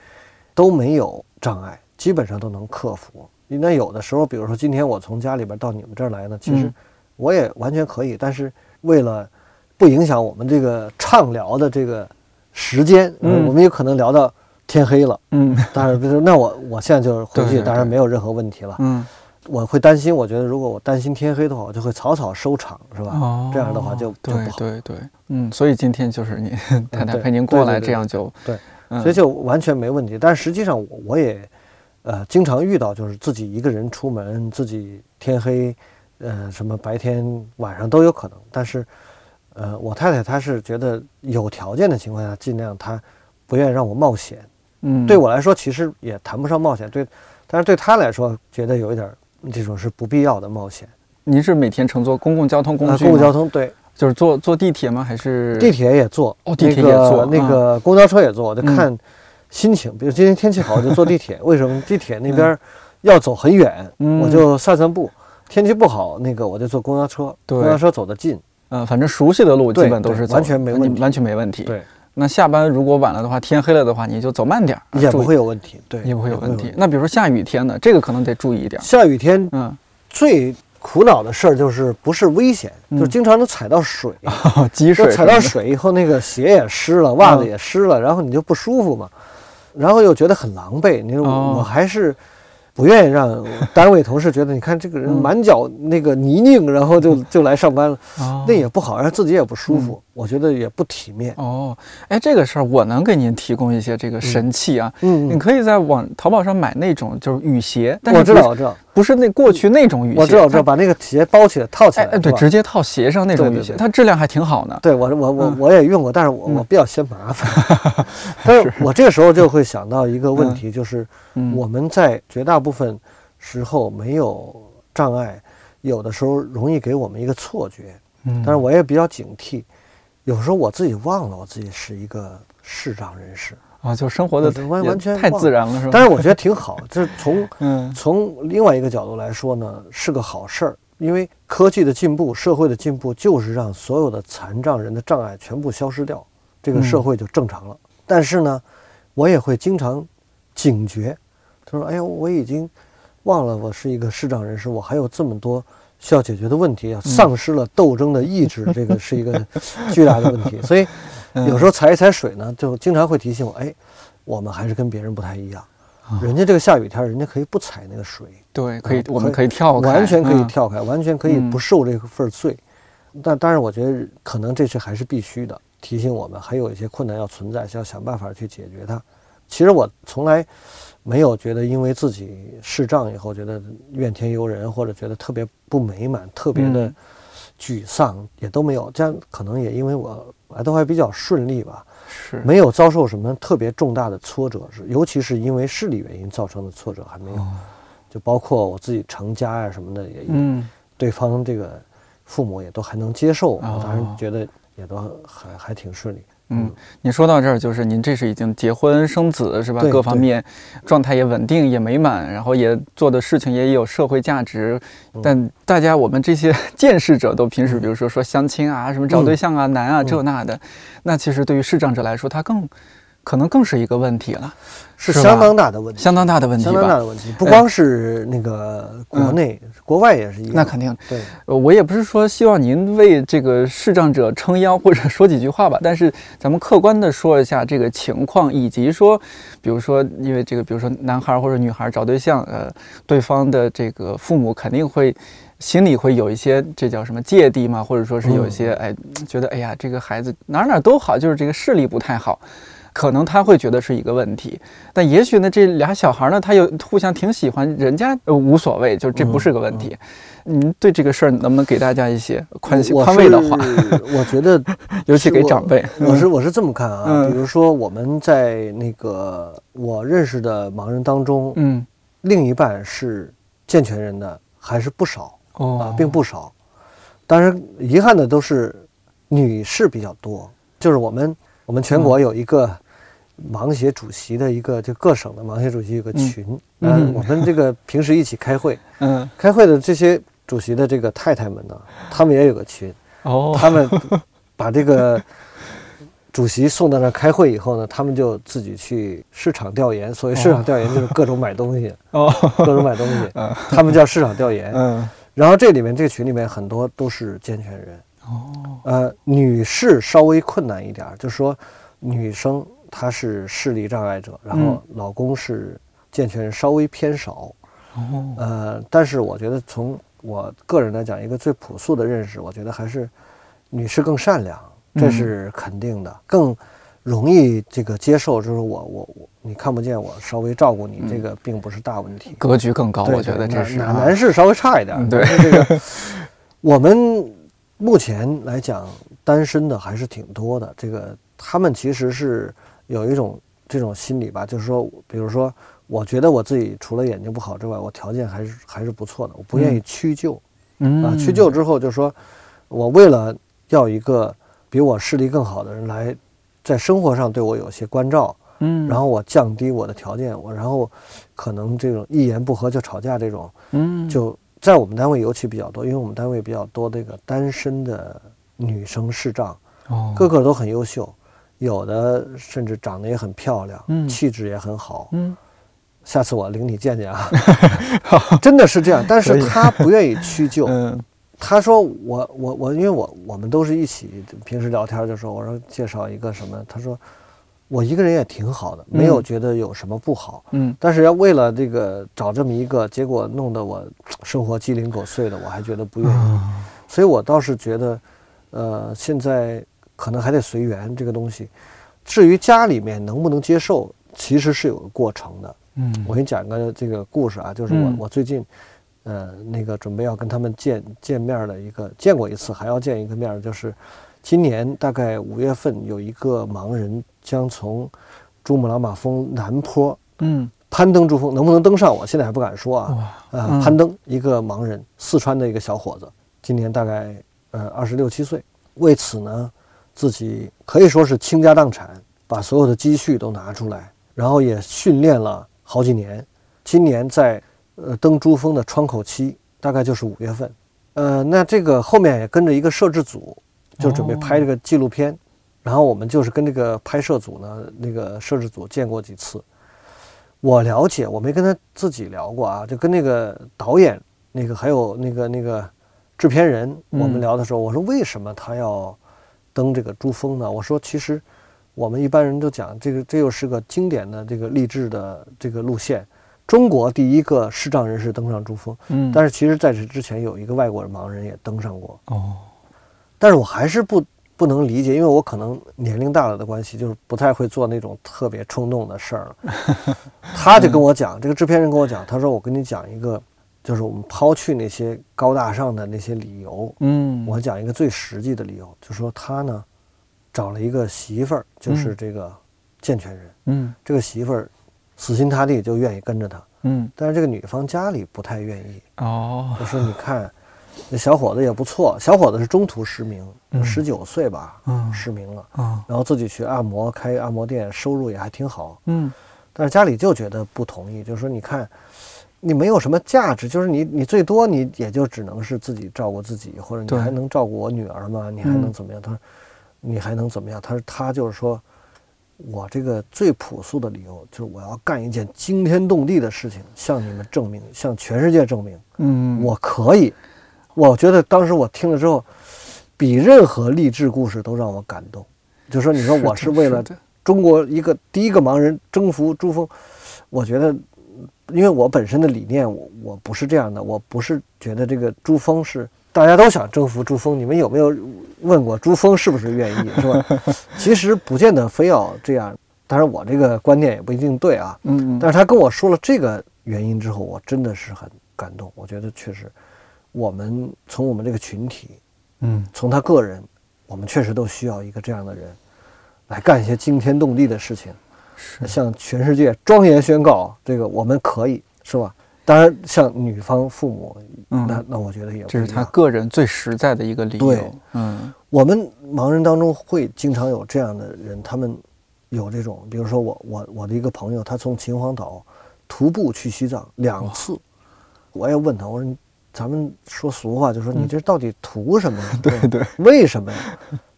都没有障碍，基本上都能克服。那有的时候，比如说今天我从家里边到你们这儿来呢，其实嗯我也完全可以，但是为了不影响我们这个畅聊的这个时间，呃嗯我们有可能聊到天黑了。嗯当然，比如说那我我现在就是回去，当然没有任何问题了。嗯我会担心，我觉得如果我担心天黑的话，我就会草草收场，是吧？哦，这样的话就就对不好。对对，嗯，所以今天就是您太太对陪您过来，这样就对，嗯所以就完全没问题。但是实际上我我也，呃，经常遇到就是自己一个人出门，自己天黑，呃，什么白天晚上都有可能。但是，呃，我太太她是觉得有条件的情况下，尽量她不愿意让我冒险。嗯对我来说，其实也谈不上冒险，对，但是对他来说，觉得有一点儿这种是不必要的冒险。您是每天乘坐公共交通工呃，具吗？公共交通对，就是坐坐地铁吗？还是地铁也坐，哦地铁那个也坐那个公交车也坐，我就嗯看心情。比如今天天气好，我就坐地铁。为什么？地铁那边要走很远，嗯我就散散步。天气不好，那个我就坐公交车，对公交车走得近。呃，反正熟悉的路基本都是走，完全没问题完全没问题。对，那下班如果晚了的话，天黑了的话，你就走慢点儿，也不会有问题。对，也不会有问题。那比如说下雨天呢，这个可能得注意一点。下雨天嗯，最苦恼的事儿就是不是危险，嗯。就经常能踩到水。积水踩到水以后，那个鞋也湿了，袜子嗯也湿了，然后你就不舒服嘛，然后又觉得很狼狈。你说哦。我还是不愿意让单位同事觉得，你看这个人嗯。满脚那个泥泞，然后就就来上班了，哦。那也不好，让自己也不舒服，我觉得也不体面。哦，哎，这个事儿我能给您提供一些这个神器啊。嗯，你可以在网淘宝上买那种就是雨鞋，但是我知道，我知道，不是那过去那种雨鞋，我知道，我知道，把那个鞋包起来套起来，对，直接套鞋上那种雨鞋，它质量还挺好呢。对我我我嗯我也用过，但是我比较嫌麻烦。但是我这个时候就会想到一个问题，就是嗯，我们在绝大部分时候没有障碍，有的时候容易给我们一个错觉。嗯，但是我也比较警惕，有时候我自己忘了我自己是一个视障人士。啊，就生活的完完全太自然了，是吧？但是我觉得挺好，这 从嗯从另外一个角度来说呢，是个好事儿。因为科技的进步，社会的进步，就是让所有的残障人的障碍全部消失掉，这个社会就正常了。但是呢，我也会经常警觉，他说：“哎呀，我已经忘了我是一个视障人士，我还有这么多需要解决的问题啊，丧失了斗争的意志，这个是一个巨大的问题。所以有时候踩一踩水呢，就经常会提醒我：哎，我们还是跟别人不太一样。人家这个下雨天，人家可以不踩那个水，对，可以啊，我们可可以跳开，完全可以嗯，跳开，完全可以嗯不受这个份罪。但当然，我觉得可能这是还是必须的，提醒我们还有一些困难要存在，需要想办法去解决它。其实我从来没有觉得因为自己视障以后觉得怨天尤人，或者觉得特别不美满、特别的嗯沮丧，也都没有。这样可能也因为我来都还比较顺利吧，是，没有遭受什么特别重大的挫折，是尤其是因为视力原因造成的挫折还没有。就包括我自己成家呀、什么的，也嗯，对方这个父母也都还能接受，我当哦然觉得也都还还挺顺利。嗯，您说到这儿，就是您这是已经结婚生子是吧？各方面状态也稳定也美满，然后也做的事情也有社会价值。嗯。但大家我们这些见识者都平时比如说说相亲啊，什么找对象啊，难啊嗯。这那的，那其实对于视障者来说，他更可能更是一个问题了，是相当大的问题，相当大的问题相当大吧？的问题，不光是那个国内，国外也是一个。那肯定，对，呃我也不是说希望您为这个视障者撑腰或者说几句话吧，但是咱们客观的说一下这个情况，以及说，比如说，因为这个，比如说男孩或者女孩找对象，呃，对方的这个父母肯定会心里会有一些这叫什么芥蒂嘛，或者说是有一些哎，觉得哎呀，这个孩子哪儿哪儿都好，就是这个视力不太好。可能他会觉得是一个问题，但也许呢，这俩小孩呢，他又互相挺喜欢，人家呃无所谓，就这不是个问题。您对这个事儿能不能给大家一些宽心宽慰的话？我觉得 尤其给长辈。我是我是这么看啊，嗯比如说我们在那个我认识的盲人当中，嗯另一半是健全人的还是不少啊哦，，并不少。当然，遗憾的都是女士比较多，就是我们我们全国有一个盲协主席的一个，就各省的盲协主席有个群，嗯呃我们这个平时一起开会，嗯。开会的这些主席的这个太太们呢，他们也有个群，哦，他们把这个主席送到那儿开会以后呢，他们就自己去市场调研。所谓市场调研，就是各种买东西，哦，各种买东西，他们叫市场调研。嗯。然后这里面这个群里面很多都是健全人，哦，呃，女士稍微困难一点，就是说女生她是视力障碍者，然后老公是健全人，稍微偏少。哦，呃，但是我觉得从我个人来讲，一个最朴素的认识，我觉得还是女士更善良，这嗯是肯定的，更容易这个接受，就是我我我你看不见我，稍微照顾你，这个并不是大问题。格局更高，我觉得这是啊男男士稍微差一点对这个我们目前来讲，单身的还是挺多的。这个他们其实是有一种这种心理吧，就是说，比如说，我觉得我自己除了眼睛不好之外，我条件还是还是不错的，我不愿意屈就、嗯啊。屈就之后，就说我为了要一个比我视力更好的人来在生活上对我有些关照，嗯，然后我降低我的条件，我然后可能这种一言不合就吵架这种。嗯就在我们单位尤其比较多，因为我们单位比较多这个单身的女生视障，哦个个都很优秀，有的甚至长得也很漂亮，嗯气质也很好。嗯下次我领你见见啊，真的是这样。但是他不愿意屈就，嗯他说我我我，因为我我们都是一起平时聊天的时候，我说介绍一个什么，他说我一个人也挺好的，没有嗯觉得有什么不好。嗯但是要为了这个找这么一个，结果弄得我生活鸡零狗碎的，我还觉得不愿意。啊所以我倒是觉得，呃，现在可能还得随缘这个东西。至于家里面能不能接受，其实是有个过程的。嗯我给你讲个这个故事啊，就是我、嗯我最近，呃，那个准备要跟他们见见面的一个，见过一次，还要见一个面儿，就是今年大概五月份有一个盲人将从珠穆朗玛峰南坡嗯攀登珠峰，能不能登上我现在还不敢说啊。哇呃嗯，攀登一个盲人，四川的一个小伙子，今年大概呃二十六七岁，为此呢，自己可以说是倾家荡产，把所有的积蓄都拿出来，然后也训练了好几年。今年在呃登珠峰的窗口期，大概就是五月份，呃，那这个后面也跟着一个摄制组，就准备拍这个纪录片，然后我们就是跟这个拍摄组呢，那个摄制组见过几次。我了解，我没跟他自己聊过啊，就跟那个导演、那个还有那个那个制片人，嗯我们聊的时候，我说为什么他要登这个珠峰呢？我说其实我们一般人都讲这个，这又是个经典的这个励志的这个路线。中国第一个视障人士登上珠峰，嗯，但是其实在这之前有一个外国盲人也登上过。哦，但是我还是不不能理解，因为我可能年龄大了的关系，就是不太会做那种特别冲动的事儿了。他就跟我讲，这个制片人跟我讲，他说我跟你讲一个，就是我们抛去那些高大上的那些理由，嗯，我讲一个最实际的理由，就说他呢找了一个媳妇儿，就是这个健全人，嗯。这个媳妇儿死心塌地就愿意跟着他，嗯，但是这个女方家里不太愿意，哦，就说你看，那小伙子也不错，小伙子是中途失明，嗯。十九岁吧，嗯。失明了，嗯，然后自己去按摩，开按摩店，收入也还挺好，嗯。但是家里就觉得不同意，就说你看，你没有什么价值，就是你你最多你也就只能是自己照顾自己，或者你还能照顾我女儿吗？你还能怎么样？他说你还能怎么样？他说他就是说。我这个最朴素的理由就是我要干一件惊天动地的事情，向你们证明，向全世界证明，嗯，我可以。我觉得当时我听了之后，比任何励志故事都让我感动。就说你说我是为了中国一个第一个盲人征服珠峰，我觉得，因为我本身的理念，我我不是这样的，我不是觉得这个珠峰是大家都想征服珠峰，你们有没有问过珠峰是不是愿意，是吧？其实不见得非要这样，当然我这个观念也不一定对啊，嗯嗯，但是他跟我说了这个原因之后，我真的是很感动，我觉得确实，我们从我们这个群体，嗯从他个人，我们确实都需要一个这样的人，来干一些惊天动地的事情，是向全世界庄严宣告这个我们可以，是吧？当然，像女方父母，嗯那那我觉得也这是他个人最实在的一个理由。对嗯我们盲人当中会经常有这样的人，他们有这种，比如说我我我的一个朋友，他从秦皇岛徒步去西藏两次，我也问他，我说咱们说俗话，就说你这到底图什么呀？嗯对对，为什么呀？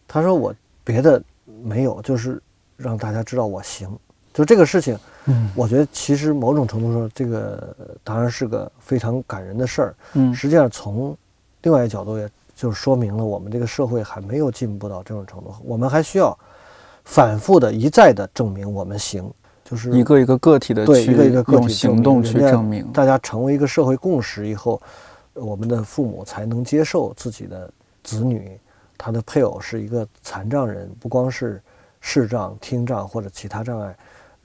他说我别的没有，就是让大家知道我行。就这个事情，嗯我觉得其实某种程度上，这个呃当然是个非常感人的事儿。嗯实际上从另外一个角度，也就说明了我们这个社会还没有进步到这种程度，我们还需要反复的一再的证明我们行，就是一个一个个体的去对一个一个个体用行动去证明。大家成为一个社会共识以后，我们的父母才能接受自己的子女，他的配偶是一个残障人，不光是视障、听障或者其他障碍，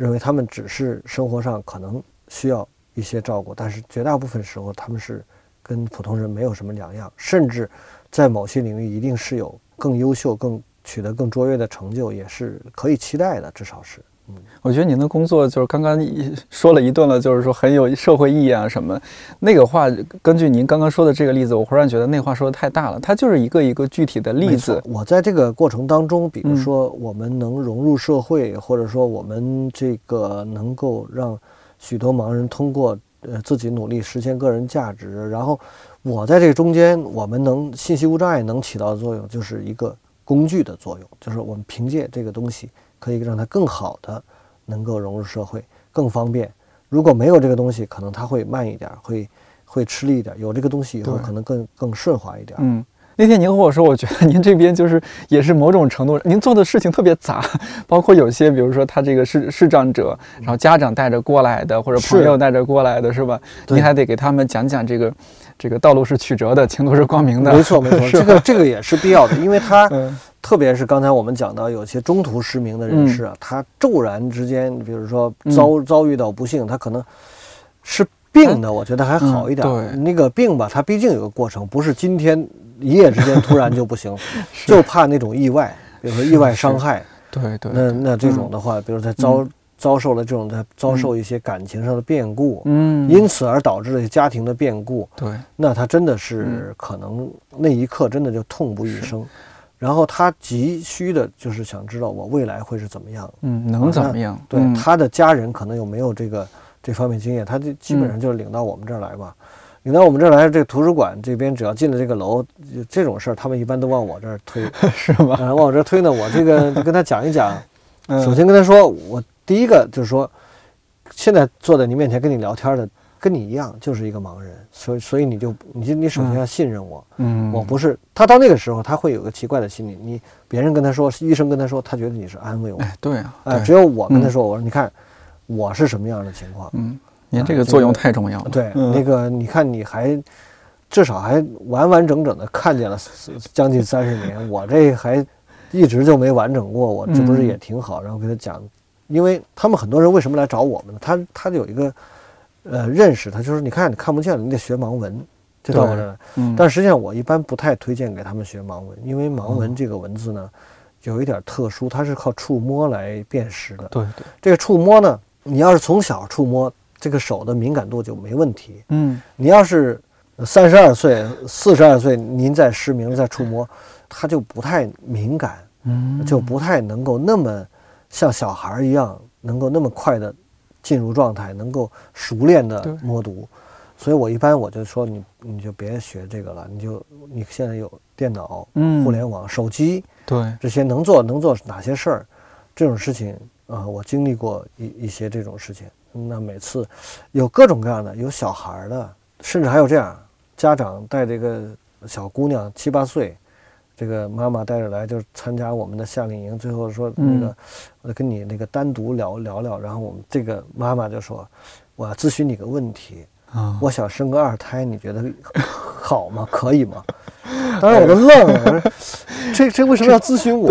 认为他们只是生活上可能需要一些照顾，但是绝大部分时候他们是跟普通人没有什么两样，甚至在某些领域一定是有更优秀、更取得更卓越的成就，也是可以期待的，至少是。我觉得您的工作就是刚刚一说了一顿了，就是说很有社会意义啊什么。那个话，根据您刚刚说的这个例子，我忽然觉得那话说的太大了，它就是一个一个具体的例子。我在这个过程当中，比如嗯说我们能融入社会，或者说我们这个能够让许多盲人通过呃自己努力实现个人价值，然后我在这个中间，我们能信息无障碍能起到的作用，就是一个工具的作用，就是我们凭借这个东西，可以让它更好的能够融入社会，更方便。如果没有这个东西，可能它会慢一点，会会吃力一点；有这个东西以后，可能更更顺滑一点。嗯，那天您和我说，我觉得您这边就是也是某种程度，您做的事情特别杂，包括有些，比如说他这个视视障者，然后家长带着过来的，或者朋友带着过来的，是吧？对您还得给他们讲讲这个这个道路是曲折的，前途是光明的。没错没错，这个这个也是必要的，因为他 嗯特别是刚才我们讲到有些中途失明的人士啊，他骤然之间，比如说嗯。遭遭遇到不幸，他可能是病的，我觉得还好一点。嗯对。那个病吧，它毕竟有个过程，不是今天一夜之间突然就不行，是。就怕那种意外，比如说意外伤害。对对，那那这种的话，比如他遭遭受了这种他遭受嗯一些感情上的变故，嗯，因此而导致了家庭的变故，对，那他真的嗯。是可能那一刻真的就痛不欲生，然后他急需的就是想知道我未来会是怎么样。嗯，能怎么样？对、嗯他的家人可能有没有这个这方面经验，他就基本上就是领到我们这儿来吧。领到我们这儿来，这个图书馆这边只要进了这个楼，这种事儿他们一般都往我这儿推，是吗？啊，往我这儿推呢，我这个 跟他讲一讲。嗯首先跟他说，我第一个就是说，现在坐在你面前跟你聊天的跟你一样就是一个盲人，所以所以你就你就你首先要信任我，嗯，我不是他到那个时候他会有个奇怪的心理，你别人跟他说，医生跟他说，他觉得你是安慰我，哎，对啊，只有我跟他说，我说你看我是什么样的情况，嗯，您这个作用太重要了。对，嗯。那个你看你还至少还完完整整的看见了将近三十年，我这还一直就没完整过，我这不是嗯。也挺好？然后跟他讲，因为他们很多人为什么来找我们呢？他他有一个呃认识，他就是你看你看不见了，你得学盲文，就到我这儿来。嗯，但实际上我一般不太推荐给他们学盲文，因为盲哦文这个文字呢有一点特殊，它是靠触摸来辨识的。对对，这个触摸呢，你要是从小触摸，这个手的敏感度就没问题。嗯你要是三十二岁、四十二岁，您再失明再触摸，他就不太敏感，嗯，就不太能够那么像小孩一样，能够那么快的进入状态，能够熟练的对摸读。所以我一般我就说你你就别学这个了，你就你现在有电脑、嗯互联网、手机对，这些能做能做哪些事儿，这种事情啊、我经历过一一些这种事情。那每次有各种各样的，有小孩的，甚至还有这样，家长带这个小姑娘七八岁，这个妈妈带着来就参加我们的夏令营，最后说那个、嗯我跟你那个单独聊聊聊，然后我们这个妈妈就说，我要咨询你个问题，啊，我想生个二胎，你觉得好吗？可以吗？当时我都愣了，我说这这为什么要咨询我？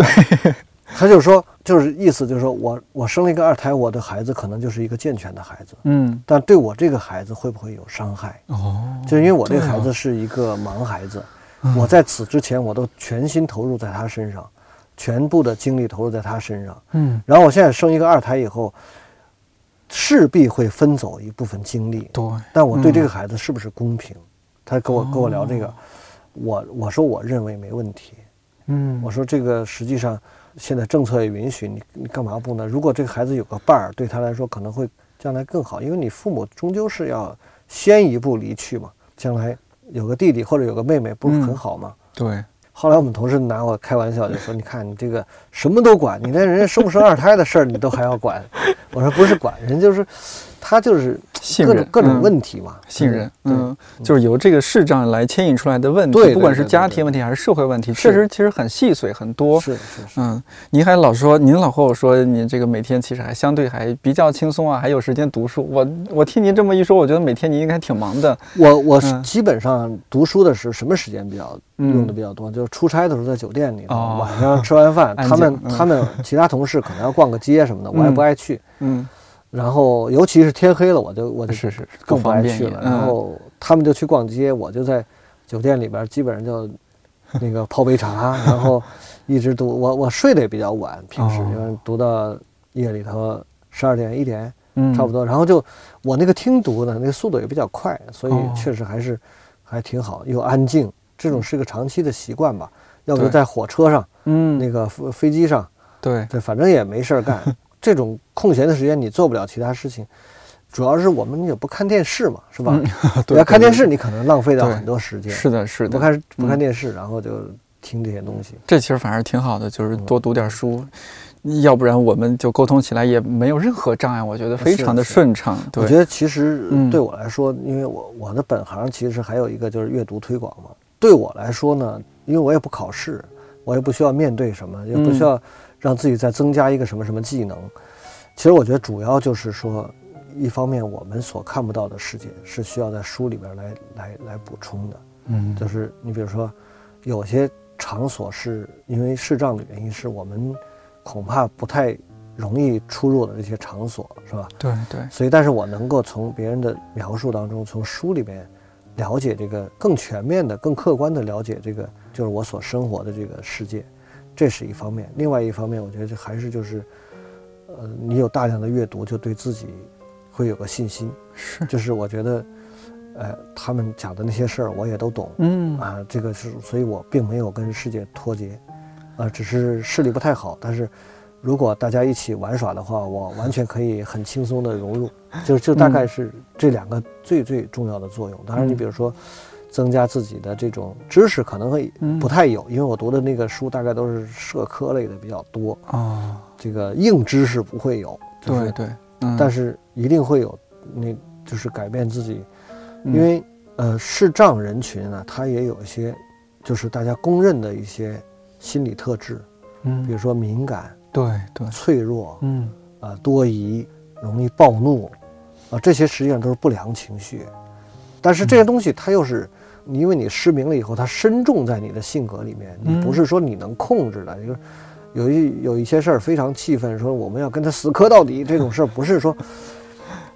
他就说，就是意思就是说我我生了一个二胎，我的孩子可能就是一个健全的孩子，嗯但对我这个孩子会不会有伤害？哦，就是因为我这孩子是一个盲孩子，嗯我在此之前我都全心投入在他身上，全部的精力投入在他身上。嗯然后我现在生一个二胎以后，势必会分走一部分精力。对，但我对这个嗯孩子是不是公平？他跟我跟我聊这个，我我说我认为没问题。嗯我说这个实际上现在政策也允许你，你干嘛不呢？如果这个孩子有个伴儿，对他来说可能会将来更好，因为你父母终究是要先一步离去嘛，将来有个弟弟或者有个妹妹，不是很好吗？对，后来我们同事拿我开玩笑，就说：“你看你这个什么都管，你连人家生不生二胎的事儿你都还要管。”我说：“不是管，人就是他就是信任各种各种嗯问题嘛，信任，嗯，就是由这个视障来牵引出来的问题，不管是家庭问题还是社会问题，确实其实很细碎很多。是是是，嗯，您还老说，您老和我说，您这个每天其实还相对还比较轻松啊，还有时间读书。我我听您这么一说，我觉得每天您应该挺忙的。我我基本上读书的时候，什么时间比较嗯用的比较多？就是出差的时候在酒店里晚上吃完饭，他们他们其他同事可能要逛个街什么的，我也嗯不爱去。嗯，然后尤其是天黑了，我就我就是是，更不爱去了。然后他们就去逛街，我就在酒店里边，基本上就那个泡杯茶，然后一直读。我我睡得也比较晚，平时哦因为读到夜里头十二点一点嗯差不多。然后就我那个听读呢，那个速度也比较快，所以哦确实还是还挺好，又安静。这种是个长期的习惯吧。要不对在火车上，嗯，那个飞飞机上，对，对，反正也没事儿干。这种空闲的时间你做不了其他事情，主要是我们也不看电视嘛，是吧？嗯你 对要看电视，你可能浪费掉很多时间。是的，是的，不看不看嗯电视，然后就听这些东西。这其实反而挺好的，就是嗯多读点书，要不然我们就沟通起来也没有任何障碍，我觉得非常的顺畅。对，我觉得其实嗯对我来说，因为我我的本行其实还有一个就是阅读推广嘛。对我来说呢，因为我也不考试，我也不需要面对什么，也不需要让自己再增加一个什么什么技能。其实我觉得主要就是说，一方面我们所看不到的世界是需要在书里边来来来补充的。嗯，就是你比如说，有些场所是因为视障的原因，是我们恐怕不太容易出入的这些场所，是吧？对对，所以，但是我能够从别人的描述当中，从书里面了解这个更全面的、更客观的了解这个，就是我所生活的这个世界，这是一方面。另外一方面，我觉得这还是就是，呃，你有大量的阅读，就对自己会有个信心。是，就是我觉得，呃，他们讲的那些事儿我也都懂。嗯啊，这个是，所以我并没有跟世界脱节，啊，只是视力不太好。但是，如果大家一起玩耍的话，我完全可以很轻松的融入。就就大概是这两个最最重要的作用。当然，你嗯比如说，增加自己的这种知识可能会嗯。不太有，因为我读的那个书大概都是社科类的比较多，啊，这个硬知识不会有。对对，嗯，但是一定会有那就是改变自己，嗯。因为呃视障人群啊，他也有一些就是大家公认的一些心理特质，嗯。比如说敏感、对对，脆弱嗯。啊、多疑、容易暴怒啊，这些实际上都是不良情绪。但是这些东西它又是，因为你失明了以后，它深重在你的性格里面，你不是说你能控制的。就是有一有一些事儿非常气愤，说我们要跟他死磕到底，这种事儿不是说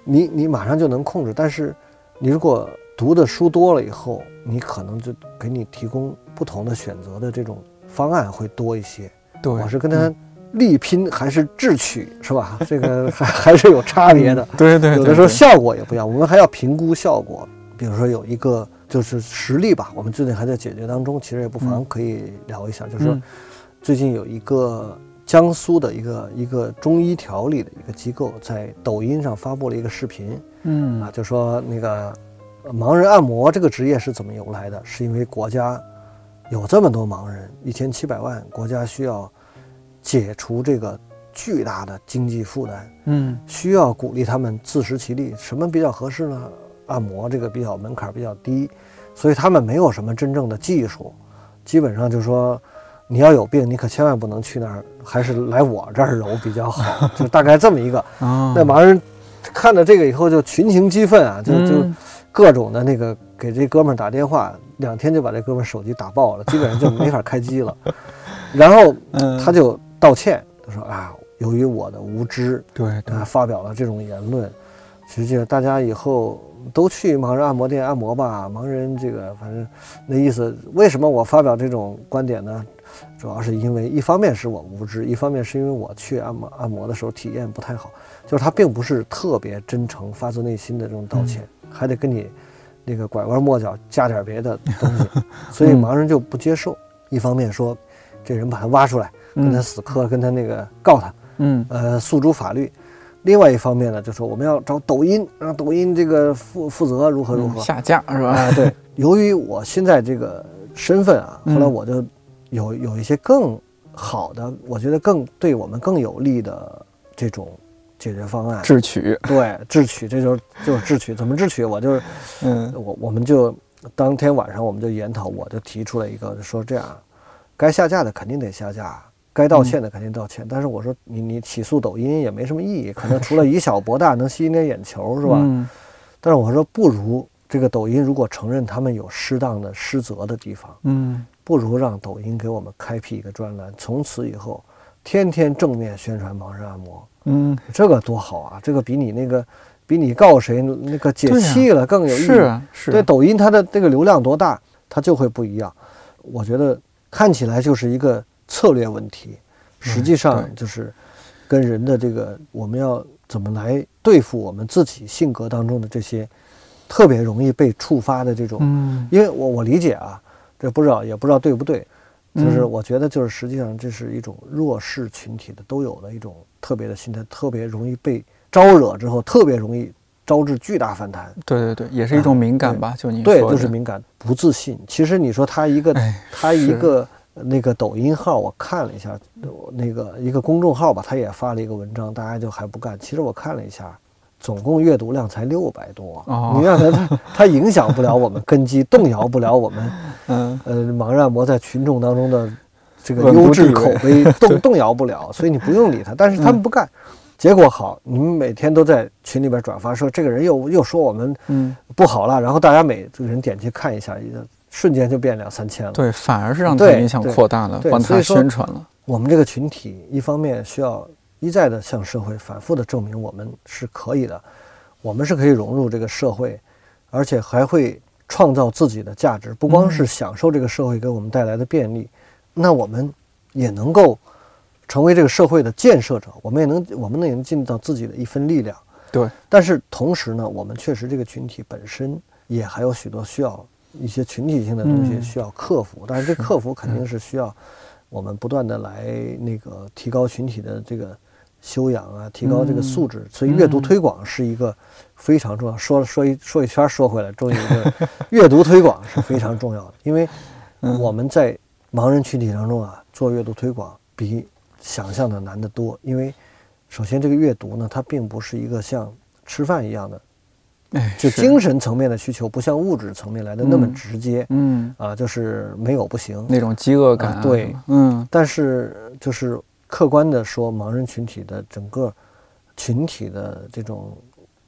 你 你马上就能控制。但是你如果读的书多了以后，你可能就给你提供不同的选择的这种方案会多一些。对，我是跟他力拼还是智取，是吧？这个还 还是有差别的。嗯对对，有的时候效果也不一样，我们还要评估效果。比如说有一个就是实力吧，我们最近还在解决当中，其实也不妨嗯可以聊一下。就是最近有一个江苏的一个一个中医调理的一个机构，在抖音上发布了一个视频嗯啊，就说那个呃盲人按摩这个职业是怎么由来的？是因为国家有这么多盲人，一千七百万，国家需要解除这个巨大的经济负担。嗯需要鼓励他们自食其力。什么比较合适呢？按摩这个比较门槛比较低，所以他们没有什么真正的技术，基本上就是说你要有病，你可千万不能去那儿，还是来我这儿揉比较好，就大概这么一个。啊，那盲人看到这个以后就群情激愤啊，就就嗯各种的那个给这哥们儿打电话，两天就把这哥们儿手机打爆了，基本上就没法开机了。然后嗯他就道歉，他说啊，由于我的无知，对对啊，发表了这种言论，实际上大家以后都去盲人按摩店按摩吧。盲人这个反正那意思，为什么我发表这种观点呢？主要是因为一方面是我无知，一方面是因为我去按摩按摩的时候体验不太好，就是他并不是特别真诚、发自内心的这种道歉，还得跟你那个拐弯抹角加点别的东西，所以盲人就不接受。一方面说这人把他挖出来，跟他嗯死磕，跟他那个告他。嗯呃诉诸法律。另外一方面呢，就是我们要找抖音，让抖音这个负负责如何如何。嗯下架是吧？啊，对，由于我现在这个身份啊，后来嗯我就有有一些更好的，我觉得更对我们更有利的这种解决方案。智取，对，智取，这就是就是智取，怎么智取？我就是嗯我我们就当天晚上我们就研讨，我就提出了一个，就说这样，该下架的肯定得下架，该道歉的肯定道歉。但是我说你你起诉抖音也没什么意义，可能除了以小博大，能吸引点眼球是吧？嗯但是我说不如这个抖音如果承认他们有适当的失责的地方，嗯不如让抖音给我们开辟一个专栏，从此以后天天正面宣传盲人按摩，嗯，这个多好啊！这个比你那个比你告谁那个解气了更有意义。是啊是啊，对，抖音它的这个流量多大，它就会不一样。我觉得看起来就是一个策略问题，实际上就是跟人的这个我们要怎么来对付我们自己性格当中的这些特别容易被触发的这种。嗯因为我我理解啊，这不知道也不知道对不对，就是嗯我觉得就是实际上这是一种弱势群体的都有的一种特别的心态，特别容易被招惹之后，特别容易招致巨大反弹。对对对，也是一种敏感吧，就你说的就是敏感、不自信。其实你说他一个，哎他一个那个抖音号，我看了一下，那个一个公众号吧，他也发了一个文章，大家就还不干。其实我看了一下，总共阅读量才六百多。哦你让他他 他影响不了我们根基，动摇不了我们 嗯呃盲人按摩在群众当中的这个优质口碑，动动摇不了，所以你不用理他。但是他们不干。结果好，你们每天都在群里边转发说这个人又又说我们嗯，不好了，然后大家每个人点击看一下，一个瞬间就变两三千了。对，反而是让他对影响扩大了，对帮他宣传了，我们这个群体一方面需要一再的向社会反复的证明我们是可以的，我们是可以融入这个社会，而且还会创造自己的价值，不光是享受这个社会给我们带来的便利，那我们也能够成为这个社会的建设者，我们也能我们也能尽到自己的一份力量。对，但是同时呢，我们确实这个群体本身也还有许多需要一些群体性的东西嗯需要克服，但是这克服肯定是需要我们不断的来那个提高群体的这个修养啊，提高这个素质。所以阅读嗯推广是一个非常重要。说了说一说一圈说回来，终于阅读推广是非常重要的，因为嗯我们在盲人群体当中啊，做阅读推广比想象的难得多。因为首先这个阅读呢，它并不是一个像吃饭一样的哎，就精神层面的需求不像物质层面来的那么直接，嗯，啊，就是没有不行，那种饥饿感、啊对，嗯。但是就是客观的说，盲人群体的整个群体的这种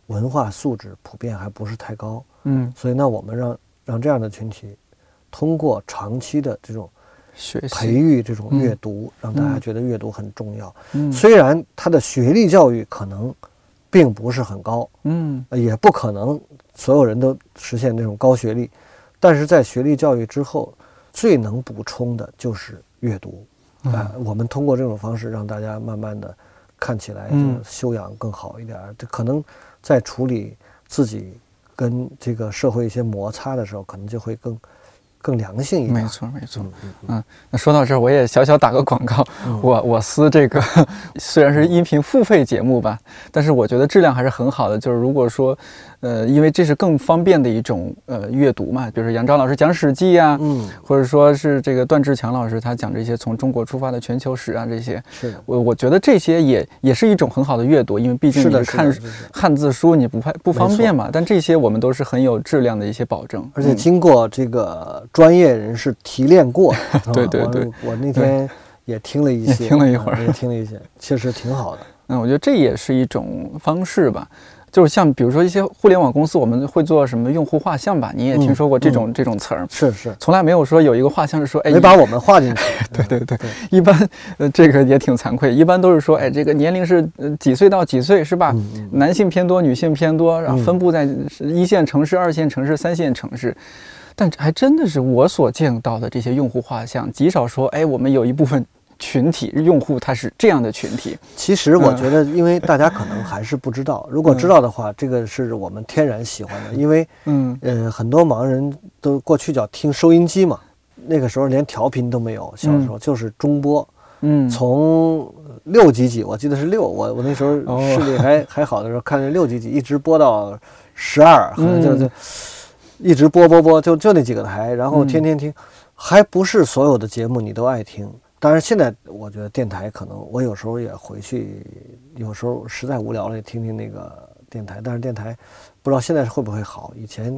文化素质普遍还不是太高，嗯，所以那我们让让这样的群体通过长期的这种学习。培育这种嗯。阅读，让大家嗯。觉得阅读很重要。嗯。虽然他的学历教育可能并不是很高，嗯呃也不可能所有人都实现那种高学历，但是在学历教育之后，最能补充的就是阅读。嗯啊、我们通过这种方式让大家慢慢的看起来就嗯修养更好一点儿。这、可能在处理自己跟这个社会一些摩擦的时候，可能就会更更良性一点。没错没错。嗯，那说到这儿，我也小小打个广告。嗯我我司这个 虽然是音频付费节目吧，但是我觉得质量还是很好的。就是如果说，呃，因为这是更方便的一种呃阅读嘛，比如说杨钊老师讲《史记》啊，嗯，或者说是这个段志强老师他讲这些从中国出发的全球史啊这些，是的，我我觉得这些也也是一种很好的阅读，因为毕竟是看。汉字书你不怕不方便嘛。但这些我们都是很有质量的一些保证，而且嗯经过这个专业人士提炼过 对对对我我那天也听了一些，听了一会儿听了一些，确实挺好的。嗯，我觉得这也是一种方式吧。就是像比如说一些互联网公司，我们会做什么用户画像吧？你也听嗯说过这种、这种词儿，是是，从来没有说有一个画像是说，哎，没把我们画进去。对对对，一般呃这个也挺惭愧，一般都是说，哎，这个年龄是呃几岁到几岁是吧？男性偏多，女性偏多，然后嗯分布在一线城市、二线城市、三线城市。但还真的是我所见到的这些用户画像，极少说，哎，我们有一部分群体用户他是这样的群体。其实我嗯。觉得，因为大家可能还是不知道，如果知道的话，这个是我们天然喜欢的。因为嗯。呃，很多盲人都过去叫听收音机嘛，那个时候连调频都没有，小时候就是中波，嗯，从六几几，我记得是六，我我那时候哦。视力还 还好的时候，看着六几几一直播到十二，好像就嗯。就一直播播播，就就那几个台，然后嗯。天天听，还不是所有的节目你都爱听。当然，现在我觉得电台可能我有时候也回去，有时候实在无聊了也听听那个电台，但是电台不知道现在会不会好。以前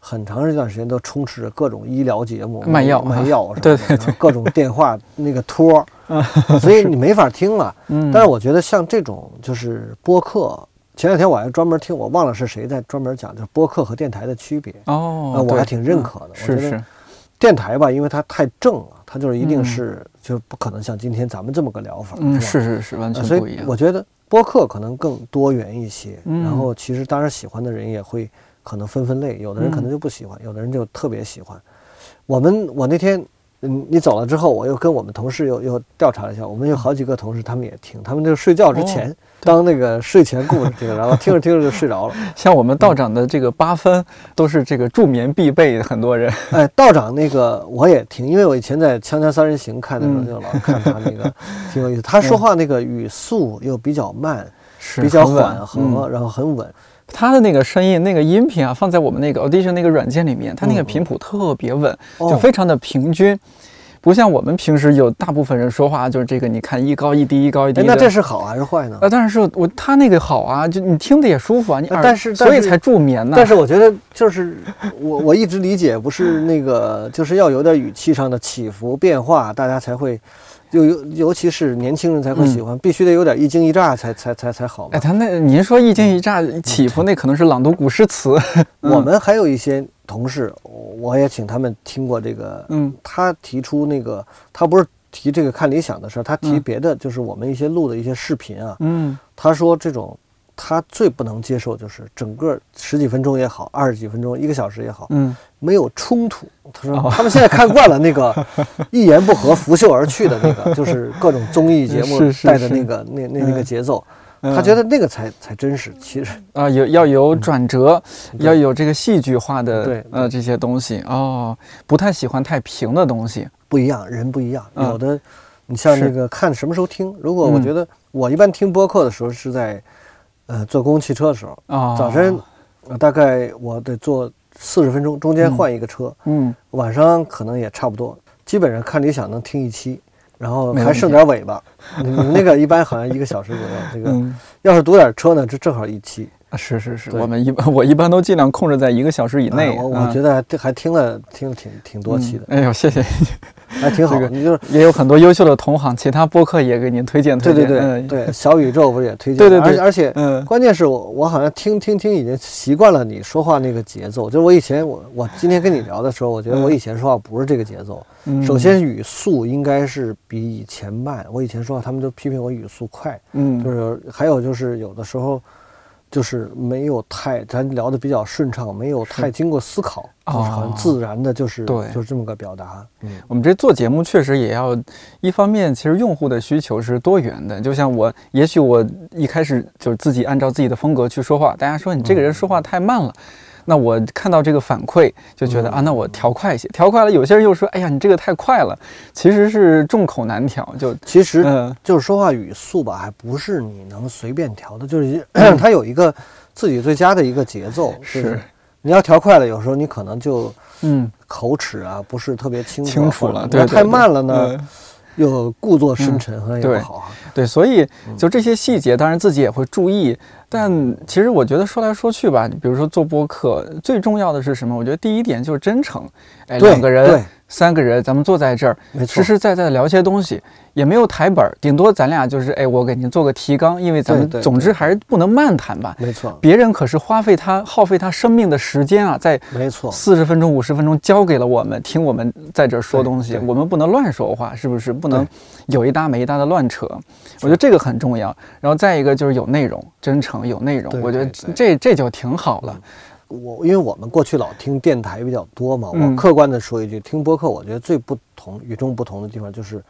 很长一段时间都充斥着各种医疗节目、卖药卖药什么的，对对对各种电话那个托儿，所以你没法听了。嗯，但是我觉得像这种就是播客，前两天我还专门听，我忘了是谁在专门讲，就是播客和电台的区别。哦，呃我还挺认可的嗯我觉得是是，电台吧，因为它太正了，它就是一定嗯是、就不可能像今天咱们这么个聊法，嗯，吧？是是是，完呃所以全不一样。我觉得播客可能更多元一些，嗯然后其实当然喜欢的人也会可能分分类，有的人可嗯能就不喜欢，有的人就特别喜欢。我们我那天嗯你走了之后，我又跟我们同事又又调查了一下，我们有好几个同事他们也听，他们就睡觉之前、哦当那个睡前故事听，然后听着听着就睡着了。像我们道长的这个八分都是这个助眠必备，很多人。哎，道长那个我也听，因为我以前在《锵锵三人行》看的时候嗯就老看他那个，挺有意思。他说话那个语速又比较慢，是比较缓和，嗯然后很稳。他的那个声音、那个音频啊，放在我们那个 Audition 那个软件里面，它那个频谱特别稳，哦就非常的平均，不像我们平时有大部分人说话就是这个，你看一高一低，一高一低。那这是好还是坏呢？啊，当然是我他那个好啊，就你听的也舒服啊，你耳但是但是所以才助眠呢。但是我觉得就是我我一直理解不是那个，就是要有点语气上的起伏变化，大家才会。就尤尤其是年轻人才会喜欢，必须得有点一惊一乍才才才才好哎，。他那您说一惊一乍起伏，那可能是朗读古诗词。我们还有一些同事，我也请他们听过这个，嗯他提出那个，他不是提这个看理想的事儿，他提嗯别的，就是我们一些录的一些视频啊。嗯他说这种他最不能接受就是整个十几分钟也好，二十几分钟、一个小时也好，嗯，没有冲突。他说哦。他们现在看惯了那个 一言不合拂袖而去的那个，就是各种综艺节目带的那个那那那个嗯。节奏。嗯。他觉得那个才才真实，其实。啊，有要有转折，要有这个戏剧化的对呃这些东西。哦，不太喜欢太平的东西。不一样，人不一样。嗯。有的，你像是。那个看什么时候听。如果我嗯。觉得我一般听播客的时候是在，呃，坐公共汽车的时候，啊，早晨呃大概我得坐四十分钟，中间换一个车。嗯晚上可能也差不多，基本上看理想能听一期，然后还剩点尾巴。你那个一般好像一个小时左右，这个嗯，要是堵点车呢，这正好一期。啊是是是，我们一般 我一般都尽量控制在一个小时以内。啊我我嗯觉得还还听了听了挺挺多期的，嗯哎呦，谢谢，还挺好你就是也有很多优秀的同行，其他播客也给您推荐推对对荐。嗯对对，小宇宙不是也推荐？对对对而且而且嗯关键是我我好像听听听已经习惯了你说话那个节奏。就是我以前我我今天跟你聊的时候，我觉得我以前说话不是这个节奏。嗯首先语速应该是比以前慢。我以前说话他们都批评我语速快，嗯就是还有就是有的时候就是没有太咱聊的比较顺畅，没有太经过思考，就是很哦自然的，就是对就是这么个表达。嗯，我们这做节目确实也要，一方面其实用户的需求是多元的，就像我，也许我一开始就是自己按照自己的风格去说话，大家说你这个人说话太慢了。那我看到这个反馈，就觉得啊，那我调快一些，调快了。有些人又说，哎呀，你这个太快了，其实是众口难调。就其实嗯就是说话语速吧，还不是你能随便调的，就是 它有一个自己最佳的一个节奏。就是你要调快了，有时候你可能就嗯口齿啊不是特别清清楚了对对对慢了呢，嗯又故作深沉，好像也对不好啊。对，所以就这些细节，当然自己也会注意。但其实我觉得说来说去吧，比如说做播客，最重要的是什么？我觉得第一点就是真诚。哎，两个人对、三个人，咱们坐在这儿，实实在在的聊些东西，也没有台本儿，顶多咱俩就是哎，我给您做个提纲，因为咱们总之还是不能漫谈吧。没错，别人可是花费他耗费他生命的时间啊，在没错，四十分钟、五十分钟交给了我们，听我们在这儿说东西，我们不能乱说话，是不是？不能有一搭没一搭的乱扯。我觉得这个很重要。然后再一个就是有内容，真诚有内容，我觉得这这就挺好了。我因为我们过去老听电台比较多嘛，嗯。我客观的说一句，听播客我觉得最不同、与众不同的地方就是，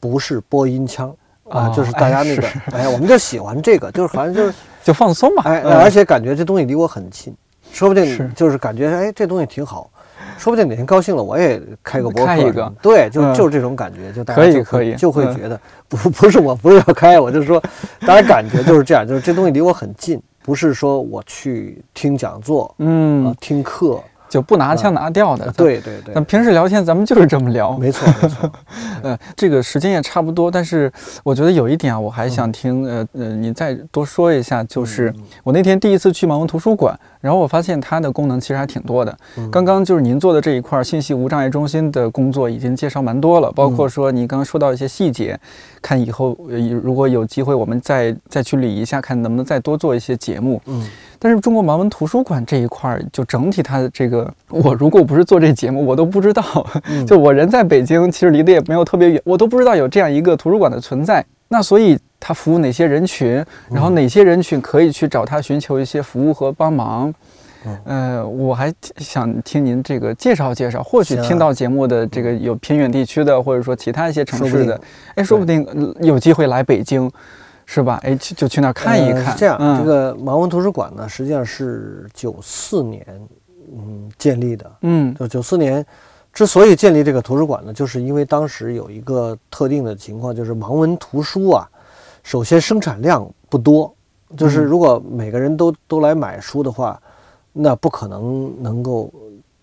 不是播音腔啊，哦就是大家那个，哎，我们就喜欢这个，就是反正就是，就放松嘛。哎，嗯。而且感觉这东西离我很近，说不定就是感觉哎这东西挺好，说不定哪天高兴了我也开个播客对，就嗯。就是这种感觉，就大家可以就可以就会嗯。觉得不 不是我不是要开，我就说大家感觉就是这样，就是这东西离我很近，不是说我去听讲座啊嗯，听课。就不拿腔拿调的。啊对对对那，平时聊天咱们就是这么聊。没错没错，呃，这个时间也差不多，但是我觉得有一点啊，我还想听，呃呃，你再多说一下，就是嗯我那天第一次去盲文图书馆，然后我发现它的功能其实还挺多的。嗯刚刚就是您做的这一块信息无障碍中心的工作已经介绍蛮多了，包括说你刚刚说到一些细节，看以后呃如果有机会我们再再去理一下，看能不能再多做一些节目。嗯但是中国盲文图书馆这一块，就整体它的这个，我如果不是做这节目，我都不知道。嗯就我人在北京，其实离得也没有特别远，我都不知道有这样一个图书馆的存在。那所以它服务哪些人群，然后哪些人群可以去找他寻求一些服务和帮忙。嗯呃，我还想听您这个介绍介绍，或许听到节目的这个有偏远地区的，或者说其他一些城市的，哎，说不定呃有机会来北京，是吧？哎，去就去那儿看一看。这样，嗯这个盲文图书馆呢，实际上是九四年嗯建立的。嗯就九四年之所以建立这个图书馆呢，就是因为当时有一个特定的情况，就是盲文图书啊，首先生产量不多，就是嗯如果每个人都都来买书的话，那不可能能够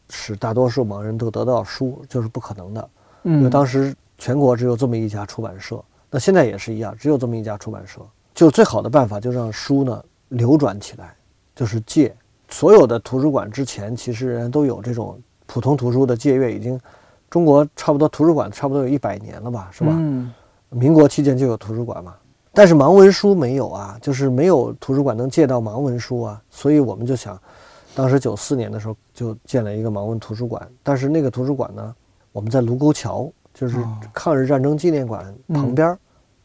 使大多数盲人都得到书，就是不可能的。嗯因为嗯，当时全国只有这么一家出版社，那现在也是一样，只有这么一家出版社。就最好的办法，就让书呢流转起来，就是借。所有的图书馆之前其实人都有这种普通图书的借阅，已经中国差不多图书馆差不多有一百年了吧，是吧？嗯。民国期间就有图书馆嘛，但是盲文书没有啊，就是没有图书馆能借到盲文书啊，所以我们就想，当时九四年的时候就建了一个盲文图书馆，但是那个图书馆呢，我们在卢沟桥，就是哦抗日战争纪念馆旁嗯边儿，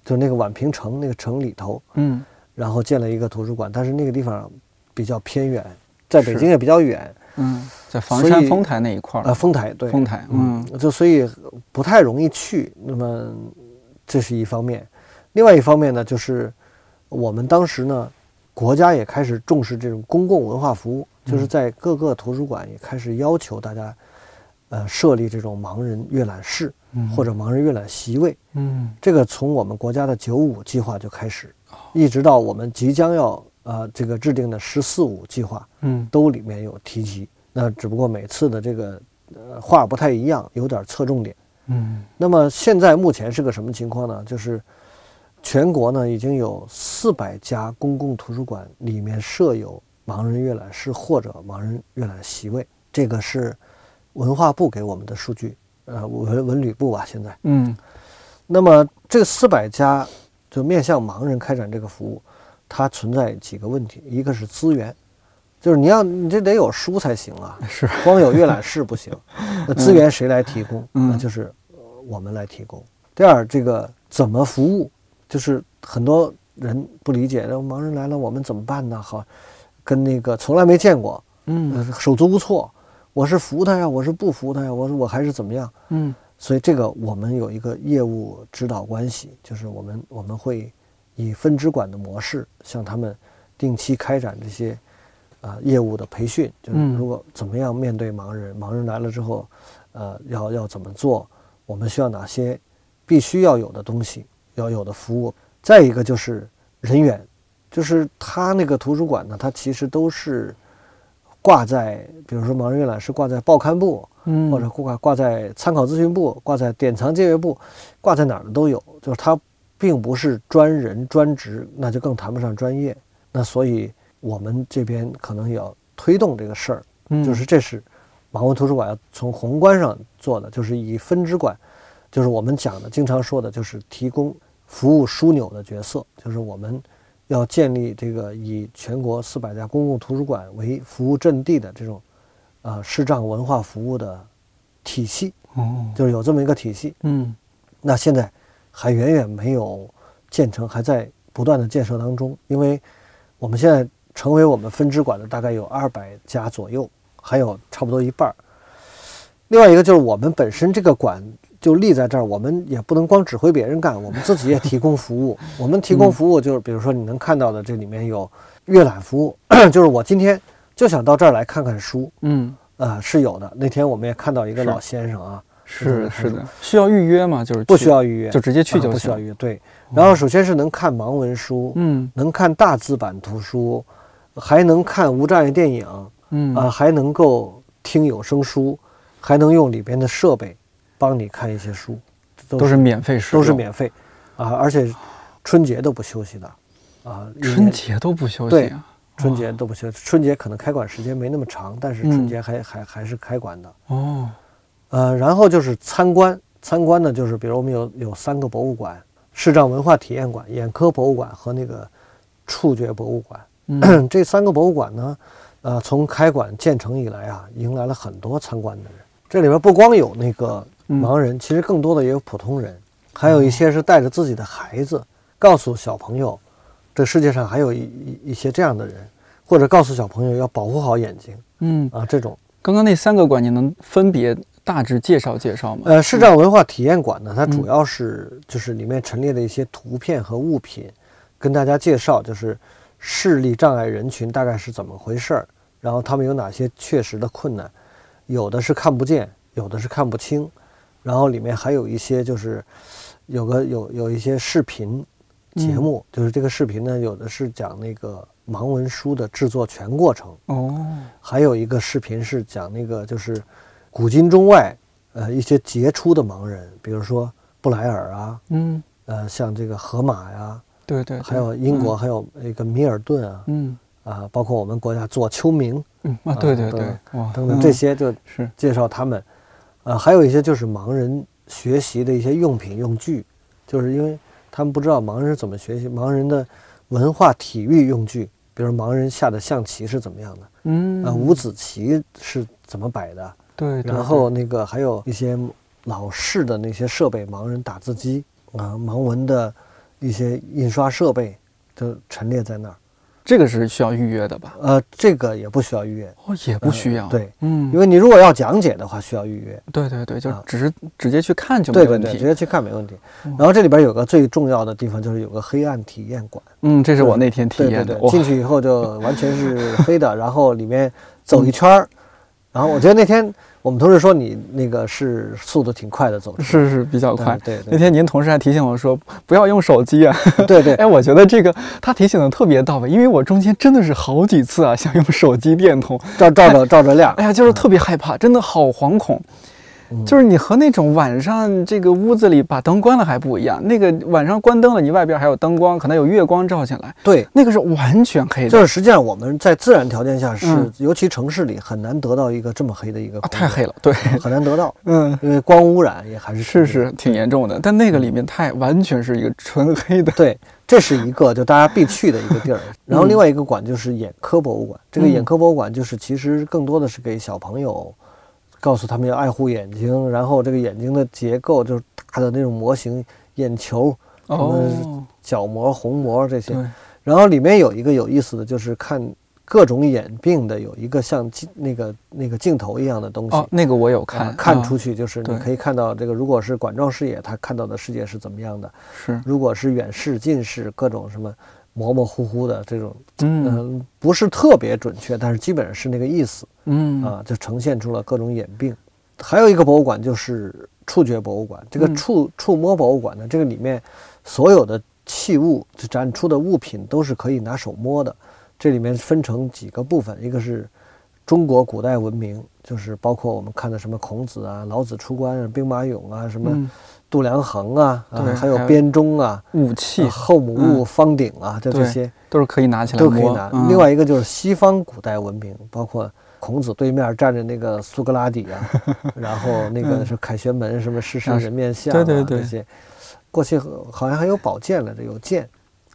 就那个宛平城那个城里头，嗯。然后建了一个图书馆，但是那个地方比较偏远，在北京也比较远，嗯，在房山丰台那一块儿啊，丰台对，丰台，嗯就所以不太容易去。那么这是一方面，另外一方面呢，就是我们当时呢，国家也开始重视这种公共文化服务，就是在各个图书馆也开始要求大家，呃，设立这种盲人阅览室嗯或者盲人阅览席位。嗯这个从我们国家的九五计划就开始，一直到我们即将要呃这个制定的十四五计划，嗯都里面有提及。那只不过每次的这个呃话不太一样，有点侧重点。嗯那么现在目前是个什么情况呢？就是全国呢已经有四百家公共图书馆里面设有盲人阅览室或者盲人阅览席位。这个是文化部给我们的数据，呃，文文旅部吧，现在。嗯那么这四百家就面向盲人开展这个服务，它存在几个问题，一个是资源，就是你要你这得有书才行啊，是光有阅览室不行，那资源谁来提供？嗯那就是呃我们来提供。第二，这个怎么服务，就是很多人不理解，那盲人来了我们怎么办呢？好，跟那个从来没见过，嗯呃，手足无措，我是服他呀，我是不服他呀，我说我还是怎么样？嗯所以这个我们有一个业务指导关系，就是我们我们会以分支管的模式向他们定期开展这些啊、业务的培训，就是嗯如果怎么样面对盲人，盲人来了之后，呃，要要怎么做，我们需要哪些必须要有的东西，要有的服务。再一个就是人员，就是他那个图书馆呢，它其实都是挂在，比如说盲人阅览室挂在报刊部，嗯，或者挂挂在参考咨询部、挂在典藏借阅部，挂在哪儿的都有。就是它并不是专人专职，那就更谈不上专业。那所以我们这边可能也要推动这个事儿，嗯就是这是盲文图书馆要从宏观上做的，就是以分支馆，就是我们讲的经常说的，就是提供服务枢纽的角色，就是我们要建立这个以全国四百家公共图书馆为服务阵地的这种呃视障文化服务的体系，哦就是有这么一个体系。嗯那现在还远远没有建成，还在不断的建设当中。因为我们现在成为我们分支馆的大概有二百家左右，还有差不多一半儿。另外一个就是我们本身这个馆就立在这儿，我们也不能光指挥别人干，我们自己也提供服务。我们提供服务就是，比如说你能看到的，这里面有阅览服务，就是我今天就想到这儿来看看书，嗯，啊、是有的。那天我们也看到一个老先生啊，是是的，需要预约吗？就是不需要预约，就直接去啊就行。不需要预约。对，然后首先是能看盲文书，嗯能看大字版图书，还能看无障碍电影嗯啊，还能够听有声书，还能用里边的设备帮你看一些书，都都是免费都是免费啊，而且春节都不休息的啊，春节都不休息对啊。春节都不休息，春节可能开馆时间没那么长，但是春节还还还是开馆的。哦，呃，然后就是参观，参观呢，就是比如我们有有三个博物馆：视障文化体验馆、眼科博物馆和那个触觉博物馆。嗯 这三个博物馆呢，呃，从开馆建成以来啊，迎来了很多参观的人。这里边不光有那个嗯盲人，其实更多的也有普通人，还有一些是带着自己的孩子，告诉小朋友，这世界上还有一一一些这样的人，或者告诉小朋友要保护好眼睛嗯，啊，这种。刚刚那三个馆你能分别大致介绍介绍吗？呃，视障文化体验馆呢，它嗯。主要是就是里面陈列的一些图片和物品，跟大家介绍就是视力障碍人群大概是怎么回事儿，然后他们有哪些确实的困难，有的是看不见，有的是看不清，然后里面还有一些就是有个有有一些视频节目，就是这个视频呢，有的是讲那个盲文书的制作全过程，哦，还有一个视频是讲那个就是古今中外呃一些杰出的盲人，比如说布莱尔啊，嗯，呃像这个河马呀，对对，对。还有英国，还有一个米尔顿啊，嗯。啊，包括我们国家左丘明嗯啊，对对啊对，哇，等等嗯。这些就是。介绍他们，啊，还有一些就是盲人学习的一些用品用具，就是因为他们不知道盲人是怎么学习，盲人的文化体育用具，比如盲人下的象棋是怎么样的，嗯。啊，五子棋是怎么摆的，对，对然后那个还有一些老式的那些设备，盲人打字机啊，盲文的一些印刷设备都陈列在那儿。这个是需要预约的吧？呃，这个也不需要预约，哦，也不需要，呃对，嗯，因为你如果要讲解的话，需要预约。对对对，就啊只是直接去看就没问对对对，直。接去看没问题。然后这里边有个最重要的地方，就是有个黑暗体验馆。嗯，这是我那天体对对验的，进去以后就完全是 黑的，然后里面走一圈儿。然后我觉得那天我们同事说你那个是速度挺快的走是是比较快。对对那天您同事还提醒我说不要用手机啊，对对 哎，我觉得这个他提醒的特别到位，因为我中间真的是好几次啊想用手机电筒，照照着照着亮哎。呀，就是特别害怕，真的好惶恐。嗯就是你和那种晚上这个屋子里把灯关了还不一样，那个晚上关灯了，你外边还有灯光，可能有月光照进来，对，那个是完全黑的，就是实际上我们在自然条件下是，嗯尤其城市里很难得到一个这么黑的一个啊，太黑了，对，很难得到，嗯。因为光污染也还是是是挺严重的，但那个里面太完全是一个纯黑的，对，这是一个就大家必去的一个地儿。然后另外一个馆就是眼科博物馆，这个眼科博物馆就是其实更多的是给小朋友，告诉他们要爱护眼睛，然后这个眼睛的结构就是大的那种模型，眼球、哦，角膜、虹膜这些。对，然后里面有一个有意思的就是看各种眼病的有一个像镜那个那个镜头一样的东西。哦，那个我有啊看，看出啊。去就是你可以看到这个，如果是管状视野，他看到的世界是怎么样的；是，如果是远视、近视，各种什么模模糊糊的这种，嗯嗯、不是特别准确，但是基本上是那个意思嗯啊，就呈现出了各种眼病。还有一个博物馆就是触觉博物馆，这个嗯触触摸博物馆呢，这个里面所有的器物就展出的物品都是可以拿手摸的。这里面分成几个部分，一个是中国古代文明，就是包括我们看的什么孔子啊、老子出关啊、兵马俑啊、什么嗯度量衡啊，啊对还有编钟啊、武器啊后母戊、方鼎啊，就这些都是可以拿起来摸都可以拿。嗯另外一个就是西方古代文明，包括孔子对面站着那个苏格拉底啊，然后那个是凯旋门什么狮身啊人面像啊对对对这些，过去好像还有宝剑来着，有剑。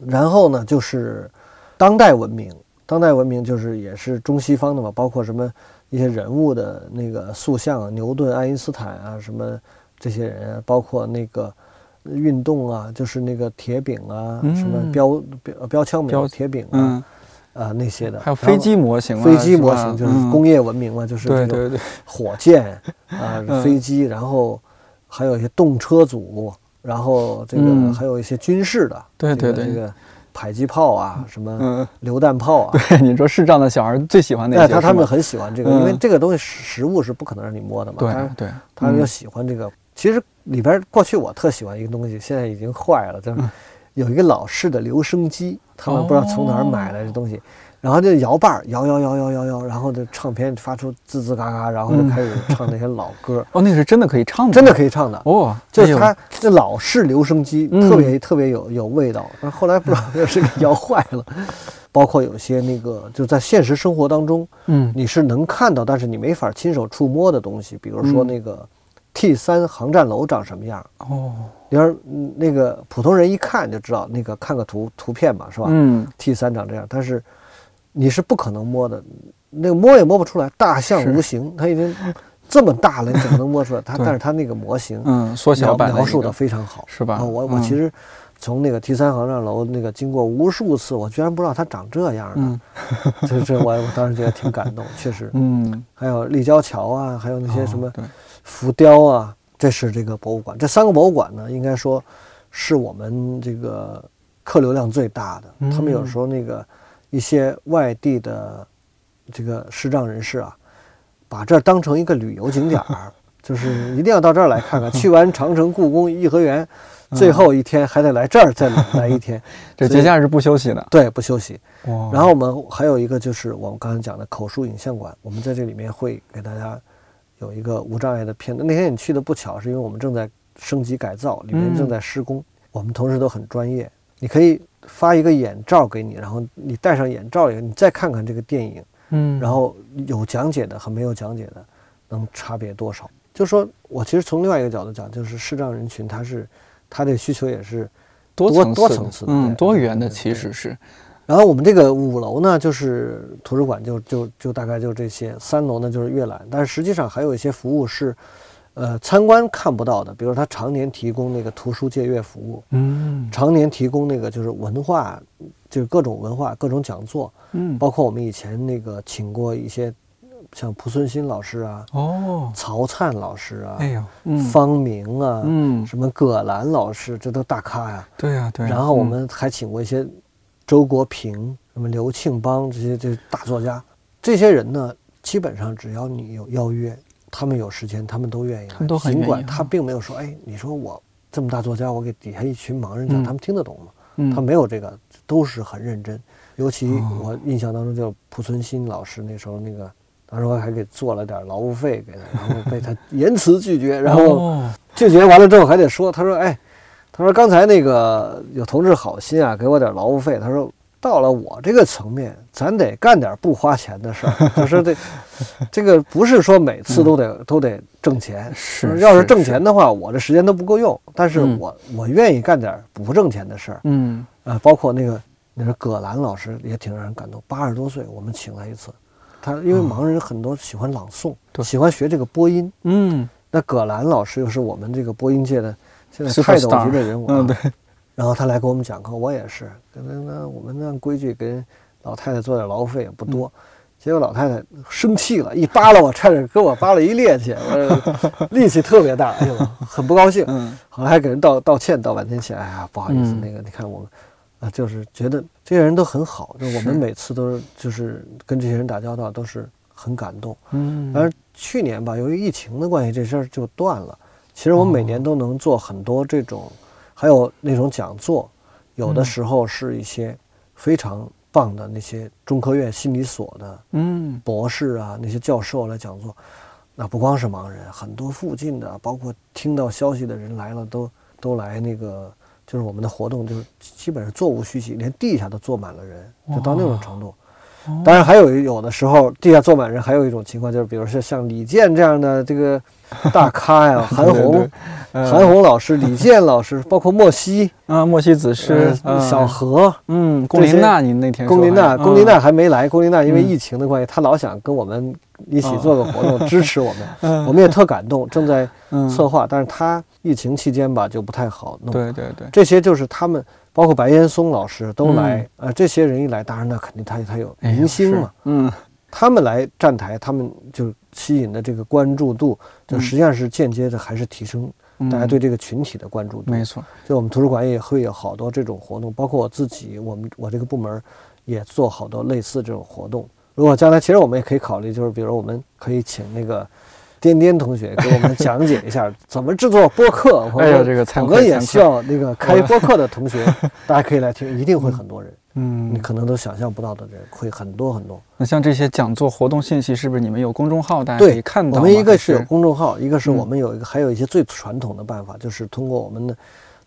然后呢，就是当代文明，当代文明就是也是中西方的嘛，包括什么一些人物的那个塑像啊，牛顿、爱因斯坦啊，什么这些人啊，包括那个运动啊，就是那个铁饼啊，嗯。什么标标标枪没有标铁饼啊，嗯，啊那些的，还有飞机模型啊，飞机模型就是嗯。工业文明嘛，就是这种对对。对，火箭啊 嗯，飞机，然后还有一些动车组，然后这个嗯。还有一些军事的，对对对这个这个迫击炮啊，什么嗯，榴弹炮啊，对，你说视障的小孩最喜欢那些，哎，他他们很喜欢这个，嗯因为这个东西实实物是不可能让你摸的嘛，对他对，他就嗯。喜欢这个。其实里边过去我特喜欢一个东西，现在已经坏了，就是嗯。有一个老式的留声机，他们不知道从哪儿买来的东西，然后就摇把儿摇摇摇摇摇摇，然后这唱片发出吱吱嘎嘎，然后就开始唱那些老歌，哦，那是真的可以唱的，真的可以唱的。哦，就是它这老式留声机嗯特别特别有有味道，但后来不知道是给摇坏了。包括有些那个就在现实生活当中，嗯。你是能看到，但是你没法亲手触摸的东西，比如说嗯。那个 T 三航站楼长什么样。哦，你要是嗯那个普通人一看就知道，那个看个图图片嘛，是吧、嗯。T 三长这样，但是你是不可能摸的，那个摸也摸不出来。大象无形，它已经这么大了，你怎么能摸出来？它但是它那个模型，嗯，缩小描版描述的的非常好，是吧？啊我我嗯。其实从那个 T 三航站楼那个经过无数次，我居然不知道它长这样的，嗯。这这我我当时觉得挺感动，确实。嗯，还有立交桥啊，还有那些什么浮雕啊，这是这个博物馆。这三个博物馆呢，应该说是我们这个客流量最大的。他们有嗯时候那个一些外地的这个视障人士啊，把这儿当成一个旅游景点儿，就是一定要到这儿来看看。去完长城、故宫、颐和园，最后一天还得来这儿再来一天。这节假日不休息的，对，不休息。然后我们还有一个就是我们刚才讲的口述影像馆，我们在这里面会给大家有一个无障碍的片段。那天你去的不巧，是因为我们正在升级改造，里面嗯正在施工，我们同事都很专业。你可以发一个眼罩给你，然后你戴上眼罩以后，你再看看这个电影，嗯，然后有讲解的和没有讲解的，能差别多少？就说我其实从另外一个角度讲，就是视障人群他是他的需求也是多多层次的多层次嗯，多元的其实是，然后我们这个五楼呢，就是图书馆就，就就大概就这些；三楼呢就是阅览，但是实际上还有一些服务是，呃，参观看不到的，比如他常年提供那个图书借阅服务，嗯。常年提供那个就是文化，就是各种文化、各种讲座，嗯，包括我们以前那个请过一些像蒲存昕老师啊、哦，曹灿老师啊、哎呦，嗯。方明啊、嗯，什么葛兰老师，这都大咖呀。对呀对呀，然后我嗯。们还请过一些周国平、什么刘庆邦这些这些大作家，这些人呢，基本上只要你有邀约，他们有时间，他们都愿意来。尽管他并没有说，哎，你说我这么大作家，我给底下一群盲人讲，嗯他们听得懂吗？嗯他没有这个，都是很认真。尤其哦我印象当中，就濮存昕老师那时候那个当时我还给做了点劳务费给他，然后被他 严词拒绝，然后哦拒绝完了之后还得说，他说哎，他说刚才那个有同志好心啊，给我点劳务费，他说。到了我这个层面，咱得干点不花钱的事儿。他 说这，这个不是说每次都得、都得挣钱，是要是挣钱的话，我这时间都不够用。但是嗯我、我愿意干点不挣钱的事儿。嗯啊，包括那个那个葛兰老师也挺让人感动。八十多岁，我们请来一次，他因为盲人很多喜欢朗诵，喜欢学这个播音。嗯那葛兰老师又是我们这个播音界的现在 Superstar 泰斗级的人物、啊。嗯对，然后他来给我们讲课，我也是，那那我们按规矩给老太太做点劳务费也不多。嗯结果老太太生气了，一扒拉我，差点给我扒了一趔趄，我 力气特别大，哎呦，很不高兴。嗯后来还给人道道歉，道半天歉。哎呀，不好意思，嗯那个你看我们，啊，就是觉得这些人都很好，就我们每次都是就是跟这些人打交道都是很感动。嗯，而去年吧，由于疫情的关系，这事儿就断了。其实我们每年都能做很多这种，还有那种讲座，有的嗯时候是一些非常棒的那些中科院心理所的嗯。博士啊，那些教授来讲座，那不光是盲人，很多附近的，包括听到消息的人来了，都都来那个，就是我们的活动，就是基本上座无虚席，连地下都坐满了人，就到那种程度。当然，还有有的时候地下坐满人，还有一种情况就是，比如说像李健这样的这个 大咖呀，韩红、呃韩红老师、李 健老师，包括莫西、啊，莫西子诗小何、嗯，龚琳娜，您那天龚琳娜，龚琳娜还没来。龚琳娜因为嗯。疫情的关系，她老想跟我们一起做个活动，支持我们。嗯。我们也特感动，正在嗯。策划，但是她疫情期间吧就不太好弄。对对对，这些就是他们，包括白岩松老师都来，呃，这些人一来，当然那肯定他他有明星嘛，，是嗯。他们来站台，他们就吸引的这个关注度，就嗯实际上是间接的还是提升嗯，大家对这个群体的关注度。没错，就我们图书馆也会有好多这种活动，包括我自己，我们我这个部门也做好多类似这种活动。如果将来，其实我们也可以考虑，就是比如我们可以请那个颠颠同学给我们讲解一下 怎么制作播客。我哎呦们这个我们也需要那个开播客的同学，大家可以来听，一定会很多人，嗯你，可能都想象不到的人会很多很多。那像这些讲座活动信息，是不是你们有公众号，大家可以对看到吗？我们一个是有公众号，一个是嗯我们有一个，还有一些最传统的办法，就是通过我们的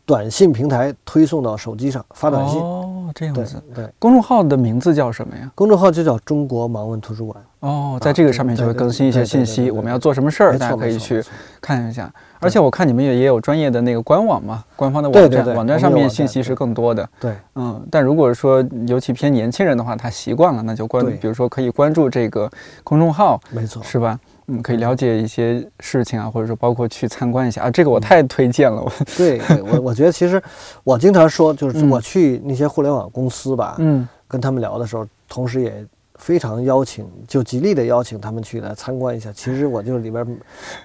短信平台推送到手机上发短信。哦，这样对子。对，公众号的名字叫什么呀？公众号就叫中国盲文图书馆。哦，在这个上面就会更新一些信息，我们要做什么事儿，大家可以去看一下。而且我看你们也也有专业的那个官网嘛，官方的网站，网站上面信息是更多的。对。嗯，但如果说尤其偏年轻人的话，他习惯了，那就关，比如说可以关注这个公众号，没错，是吧？嗯，可以了解一些事情啊，或者说包括去参观一下。啊，这个我太推荐了，我对对，我我觉得其实我经常说，就是嗯。我去那些互联网公司吧，嗯。跟他们聊的时候，同时也非常邀请，就极力的邀请他们去来参观一下。其实我就是里边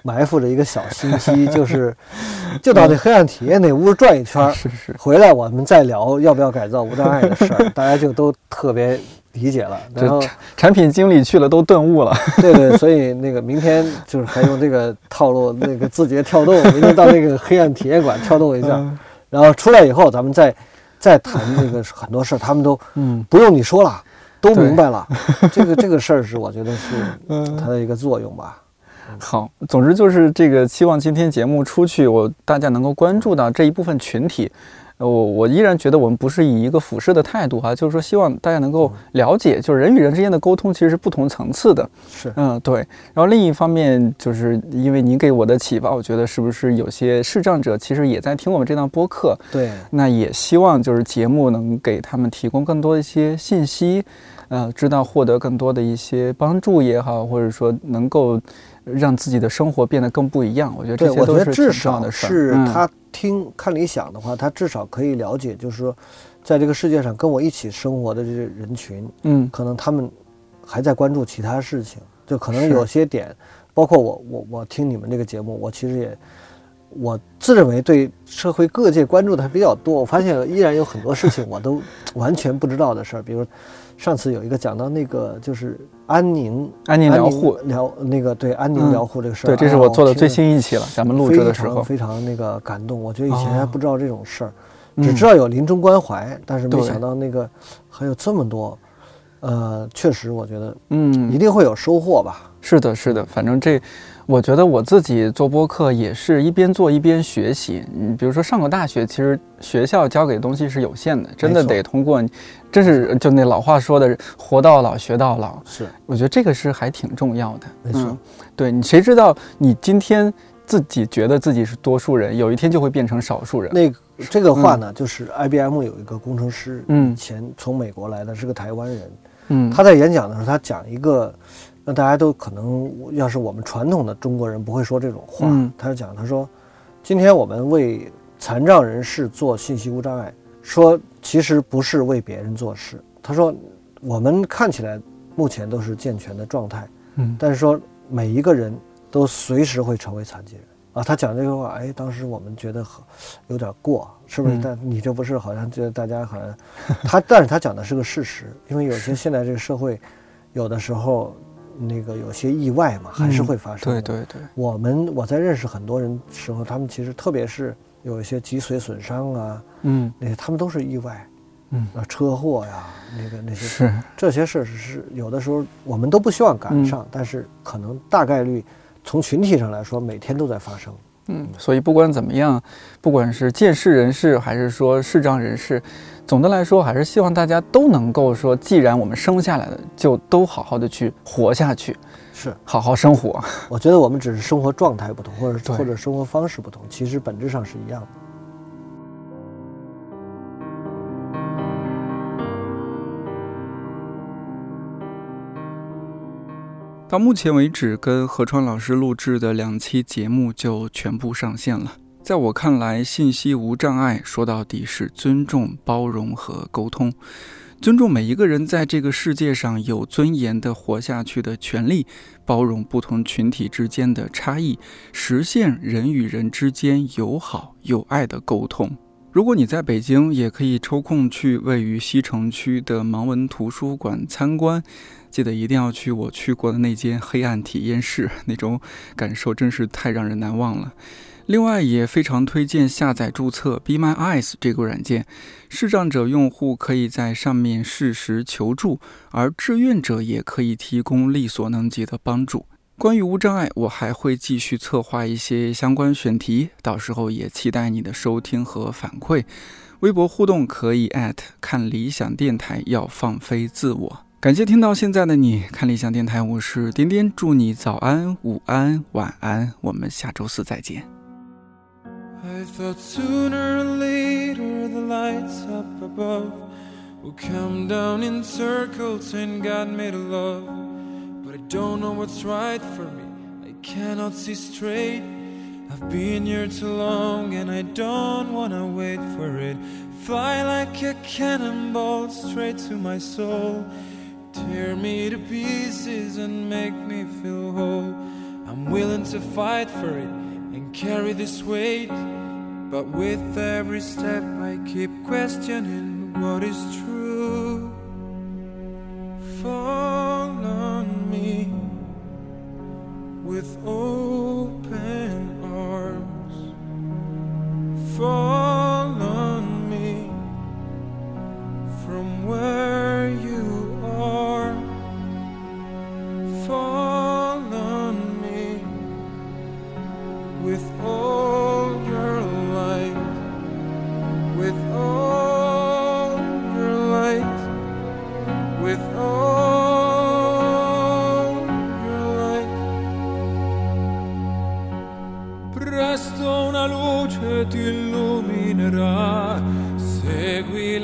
埋伏着一个小心机，就是 就到那黑暗体验那屋转一圈儿，是是，回来我们再聊要不要改造无障碍的事儿，大家就都特别理解了。然后产品经理去了都顿悟了，对对，所以那个明天就是还用这个套路，那个字节跳动，明天到那个黑暗体验馆跳动一下，嗯。然后出来以后咱们再再谈那个很多事儿，他们都嗯。不用你说了，都明白了。这个这个事儿是我觉得是嗯它的一个作用吧。好，总之就是这个，希望今天节目出去，我大家能够关注到这一部分群体。呃我我依然觉得我们不是以一个俯视的态度哈、就是说希望大家能够了解，就是人与人之间的沟通其实是不同层次的。是，嗯，对。然后另一方面，就是因为您给我的启发，我觉得是不是有些视障者其实也在听我们这档播客，对，那也希望就是节目能给他们提供更多的一些信息，呃，知道获得更多的一些帮助也好，或者说能够让自己的生活变得更不一样。我觉得这，我些都觉得至少的。是嗯他听看理想的话，他至少可以了解，就是说，在这个世界上跟我一起生活的这些人群，嗯可能他们还在关注其他事情，就可能有些点，包括我我我听你们这个节目，我其实也。我自认为对社会各界关注的还比较多，我发现依然有很多事情我都完全不知道的事儿，比如上次有一个讲到那个就是安宁安宁疗护，疗那个对安宁嗯。疗护这个事儿，对，这是我做的最新一期了，咱们录制的时候，非常那个感动。我觉得以前还哦。不知道这种事儿，嗯。只知道有临终关怀，但是没想到那个还有这么多呃，确实，我觉得嗯，一定会有收获吧。是的，是的，反正这，我觉得我自己做播客也是一边做一边学习。你，比如说上过大学，其实学校教给的东西是有限的，真的得通过，真是就那老话说的“活到老，学到老”。是，我觉得这个是还挺重要的。没错嗯对你谁知道你今天自己觉得自己是多数人，有一天就会变成少数人。那个这个话呢，就是 IBM 有一个工程师，嗯以前从美国来的，是个台湾人。嗯，他在演讲的时候，他讲一个，那大家都可能，要是我们传统的中国人不会说这种话。嗯他就讲，他说，今天我们为残障人士做信息无障碍，说其实不是为别人做事。他说，我们看起来目前都是健全的状态，嗯但是说每一个人都随时会成为残疾人啊。他讲这个话，哎，当时我们觉得很有点过，是不是？嗯但你这不是好像觉得大家好像他，但是他讲的是个事实，因为有 些现在这个社会，有的时候那个有些意外嘛，还是会发生的。嗯对对对，我们我在认识很多人时候，他们其实特别是有一些脊髓损伤啊，嗯。那些他们都是意外，嗯，啊，车祸呀，那个那些是，这些事儿是有的时候我们都不希望赶嗯。上，但是可能大概率从群体上来说，每天都在发生。嗯，所以不管怎么样，不管是见视人士还是说视障人士，总的来说还是希望大家都能够说，既然我们生下来了，就都好好的去活下去，是，好好生活。我觉得我们只是生活状态不同，或者或者生活方式不同，其实本质上是一样的。到目前为止，跟何川老师录制的两期节目就全部上线了。在我看来，信息无障碍说到底是尊重、包容和沟通，尊重每一个人在这个世界上有尊严的活下去的权利，包容不同群体之间的差异，实现人与人之间友好有爱的沟通。如果你在北京，也可以抽空去位于西城区的盲文图书馆参观。记得一定要去我去过的那间黑暗体验室，那种感受真是太让人难忘了。另外，也非常推荐下载注册 Be My Eyes 这个软件，视障者用户可以在上面适时求助，而志愿者也可以提供力所能及的帮助。关于无障碍，我还会继续策划一些相关选题，到时候也期待你的收听和反馈。微博互动可以看理想电台，要放飞自我。感谢听到现在的你，看理想电台，我是颠颠，祝你早安、午安、晚安，我们下周四再见。I thought sooner or later the lights up above will come down in circles and God made a love. But I don't know what's right for me. I cannot see straight. I've been here too long and I don't wanna wait for it. Fly like a cannonball straight to my soul. Tear me to pieces and make me feel whole. I'm willing to fight for it and carry this weight. But with every step, I keep questioning what is true. Fall on me with open arms. Fall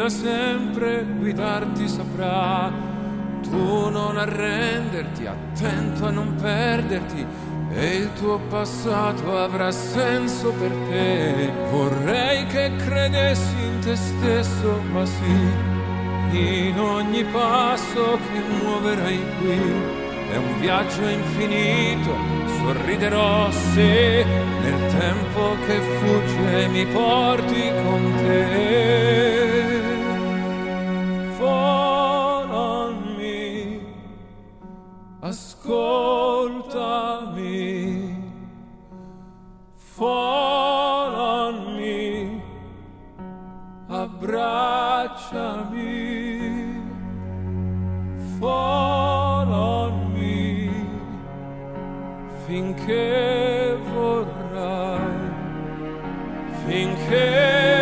seguila sempre, guidarti saprà. Tu non arrenderti, attento a non perderti e il tuo passato avrà senso per te. Vorrei che credessi in te stesso, ma sì, in ogni passo che muoverai qui. È un viaggio infinito, sorriderò se nel tempo che fugge mi porti con te. Ascoltami. Fall on me, abbracciami. fall on me finché vorrai, finché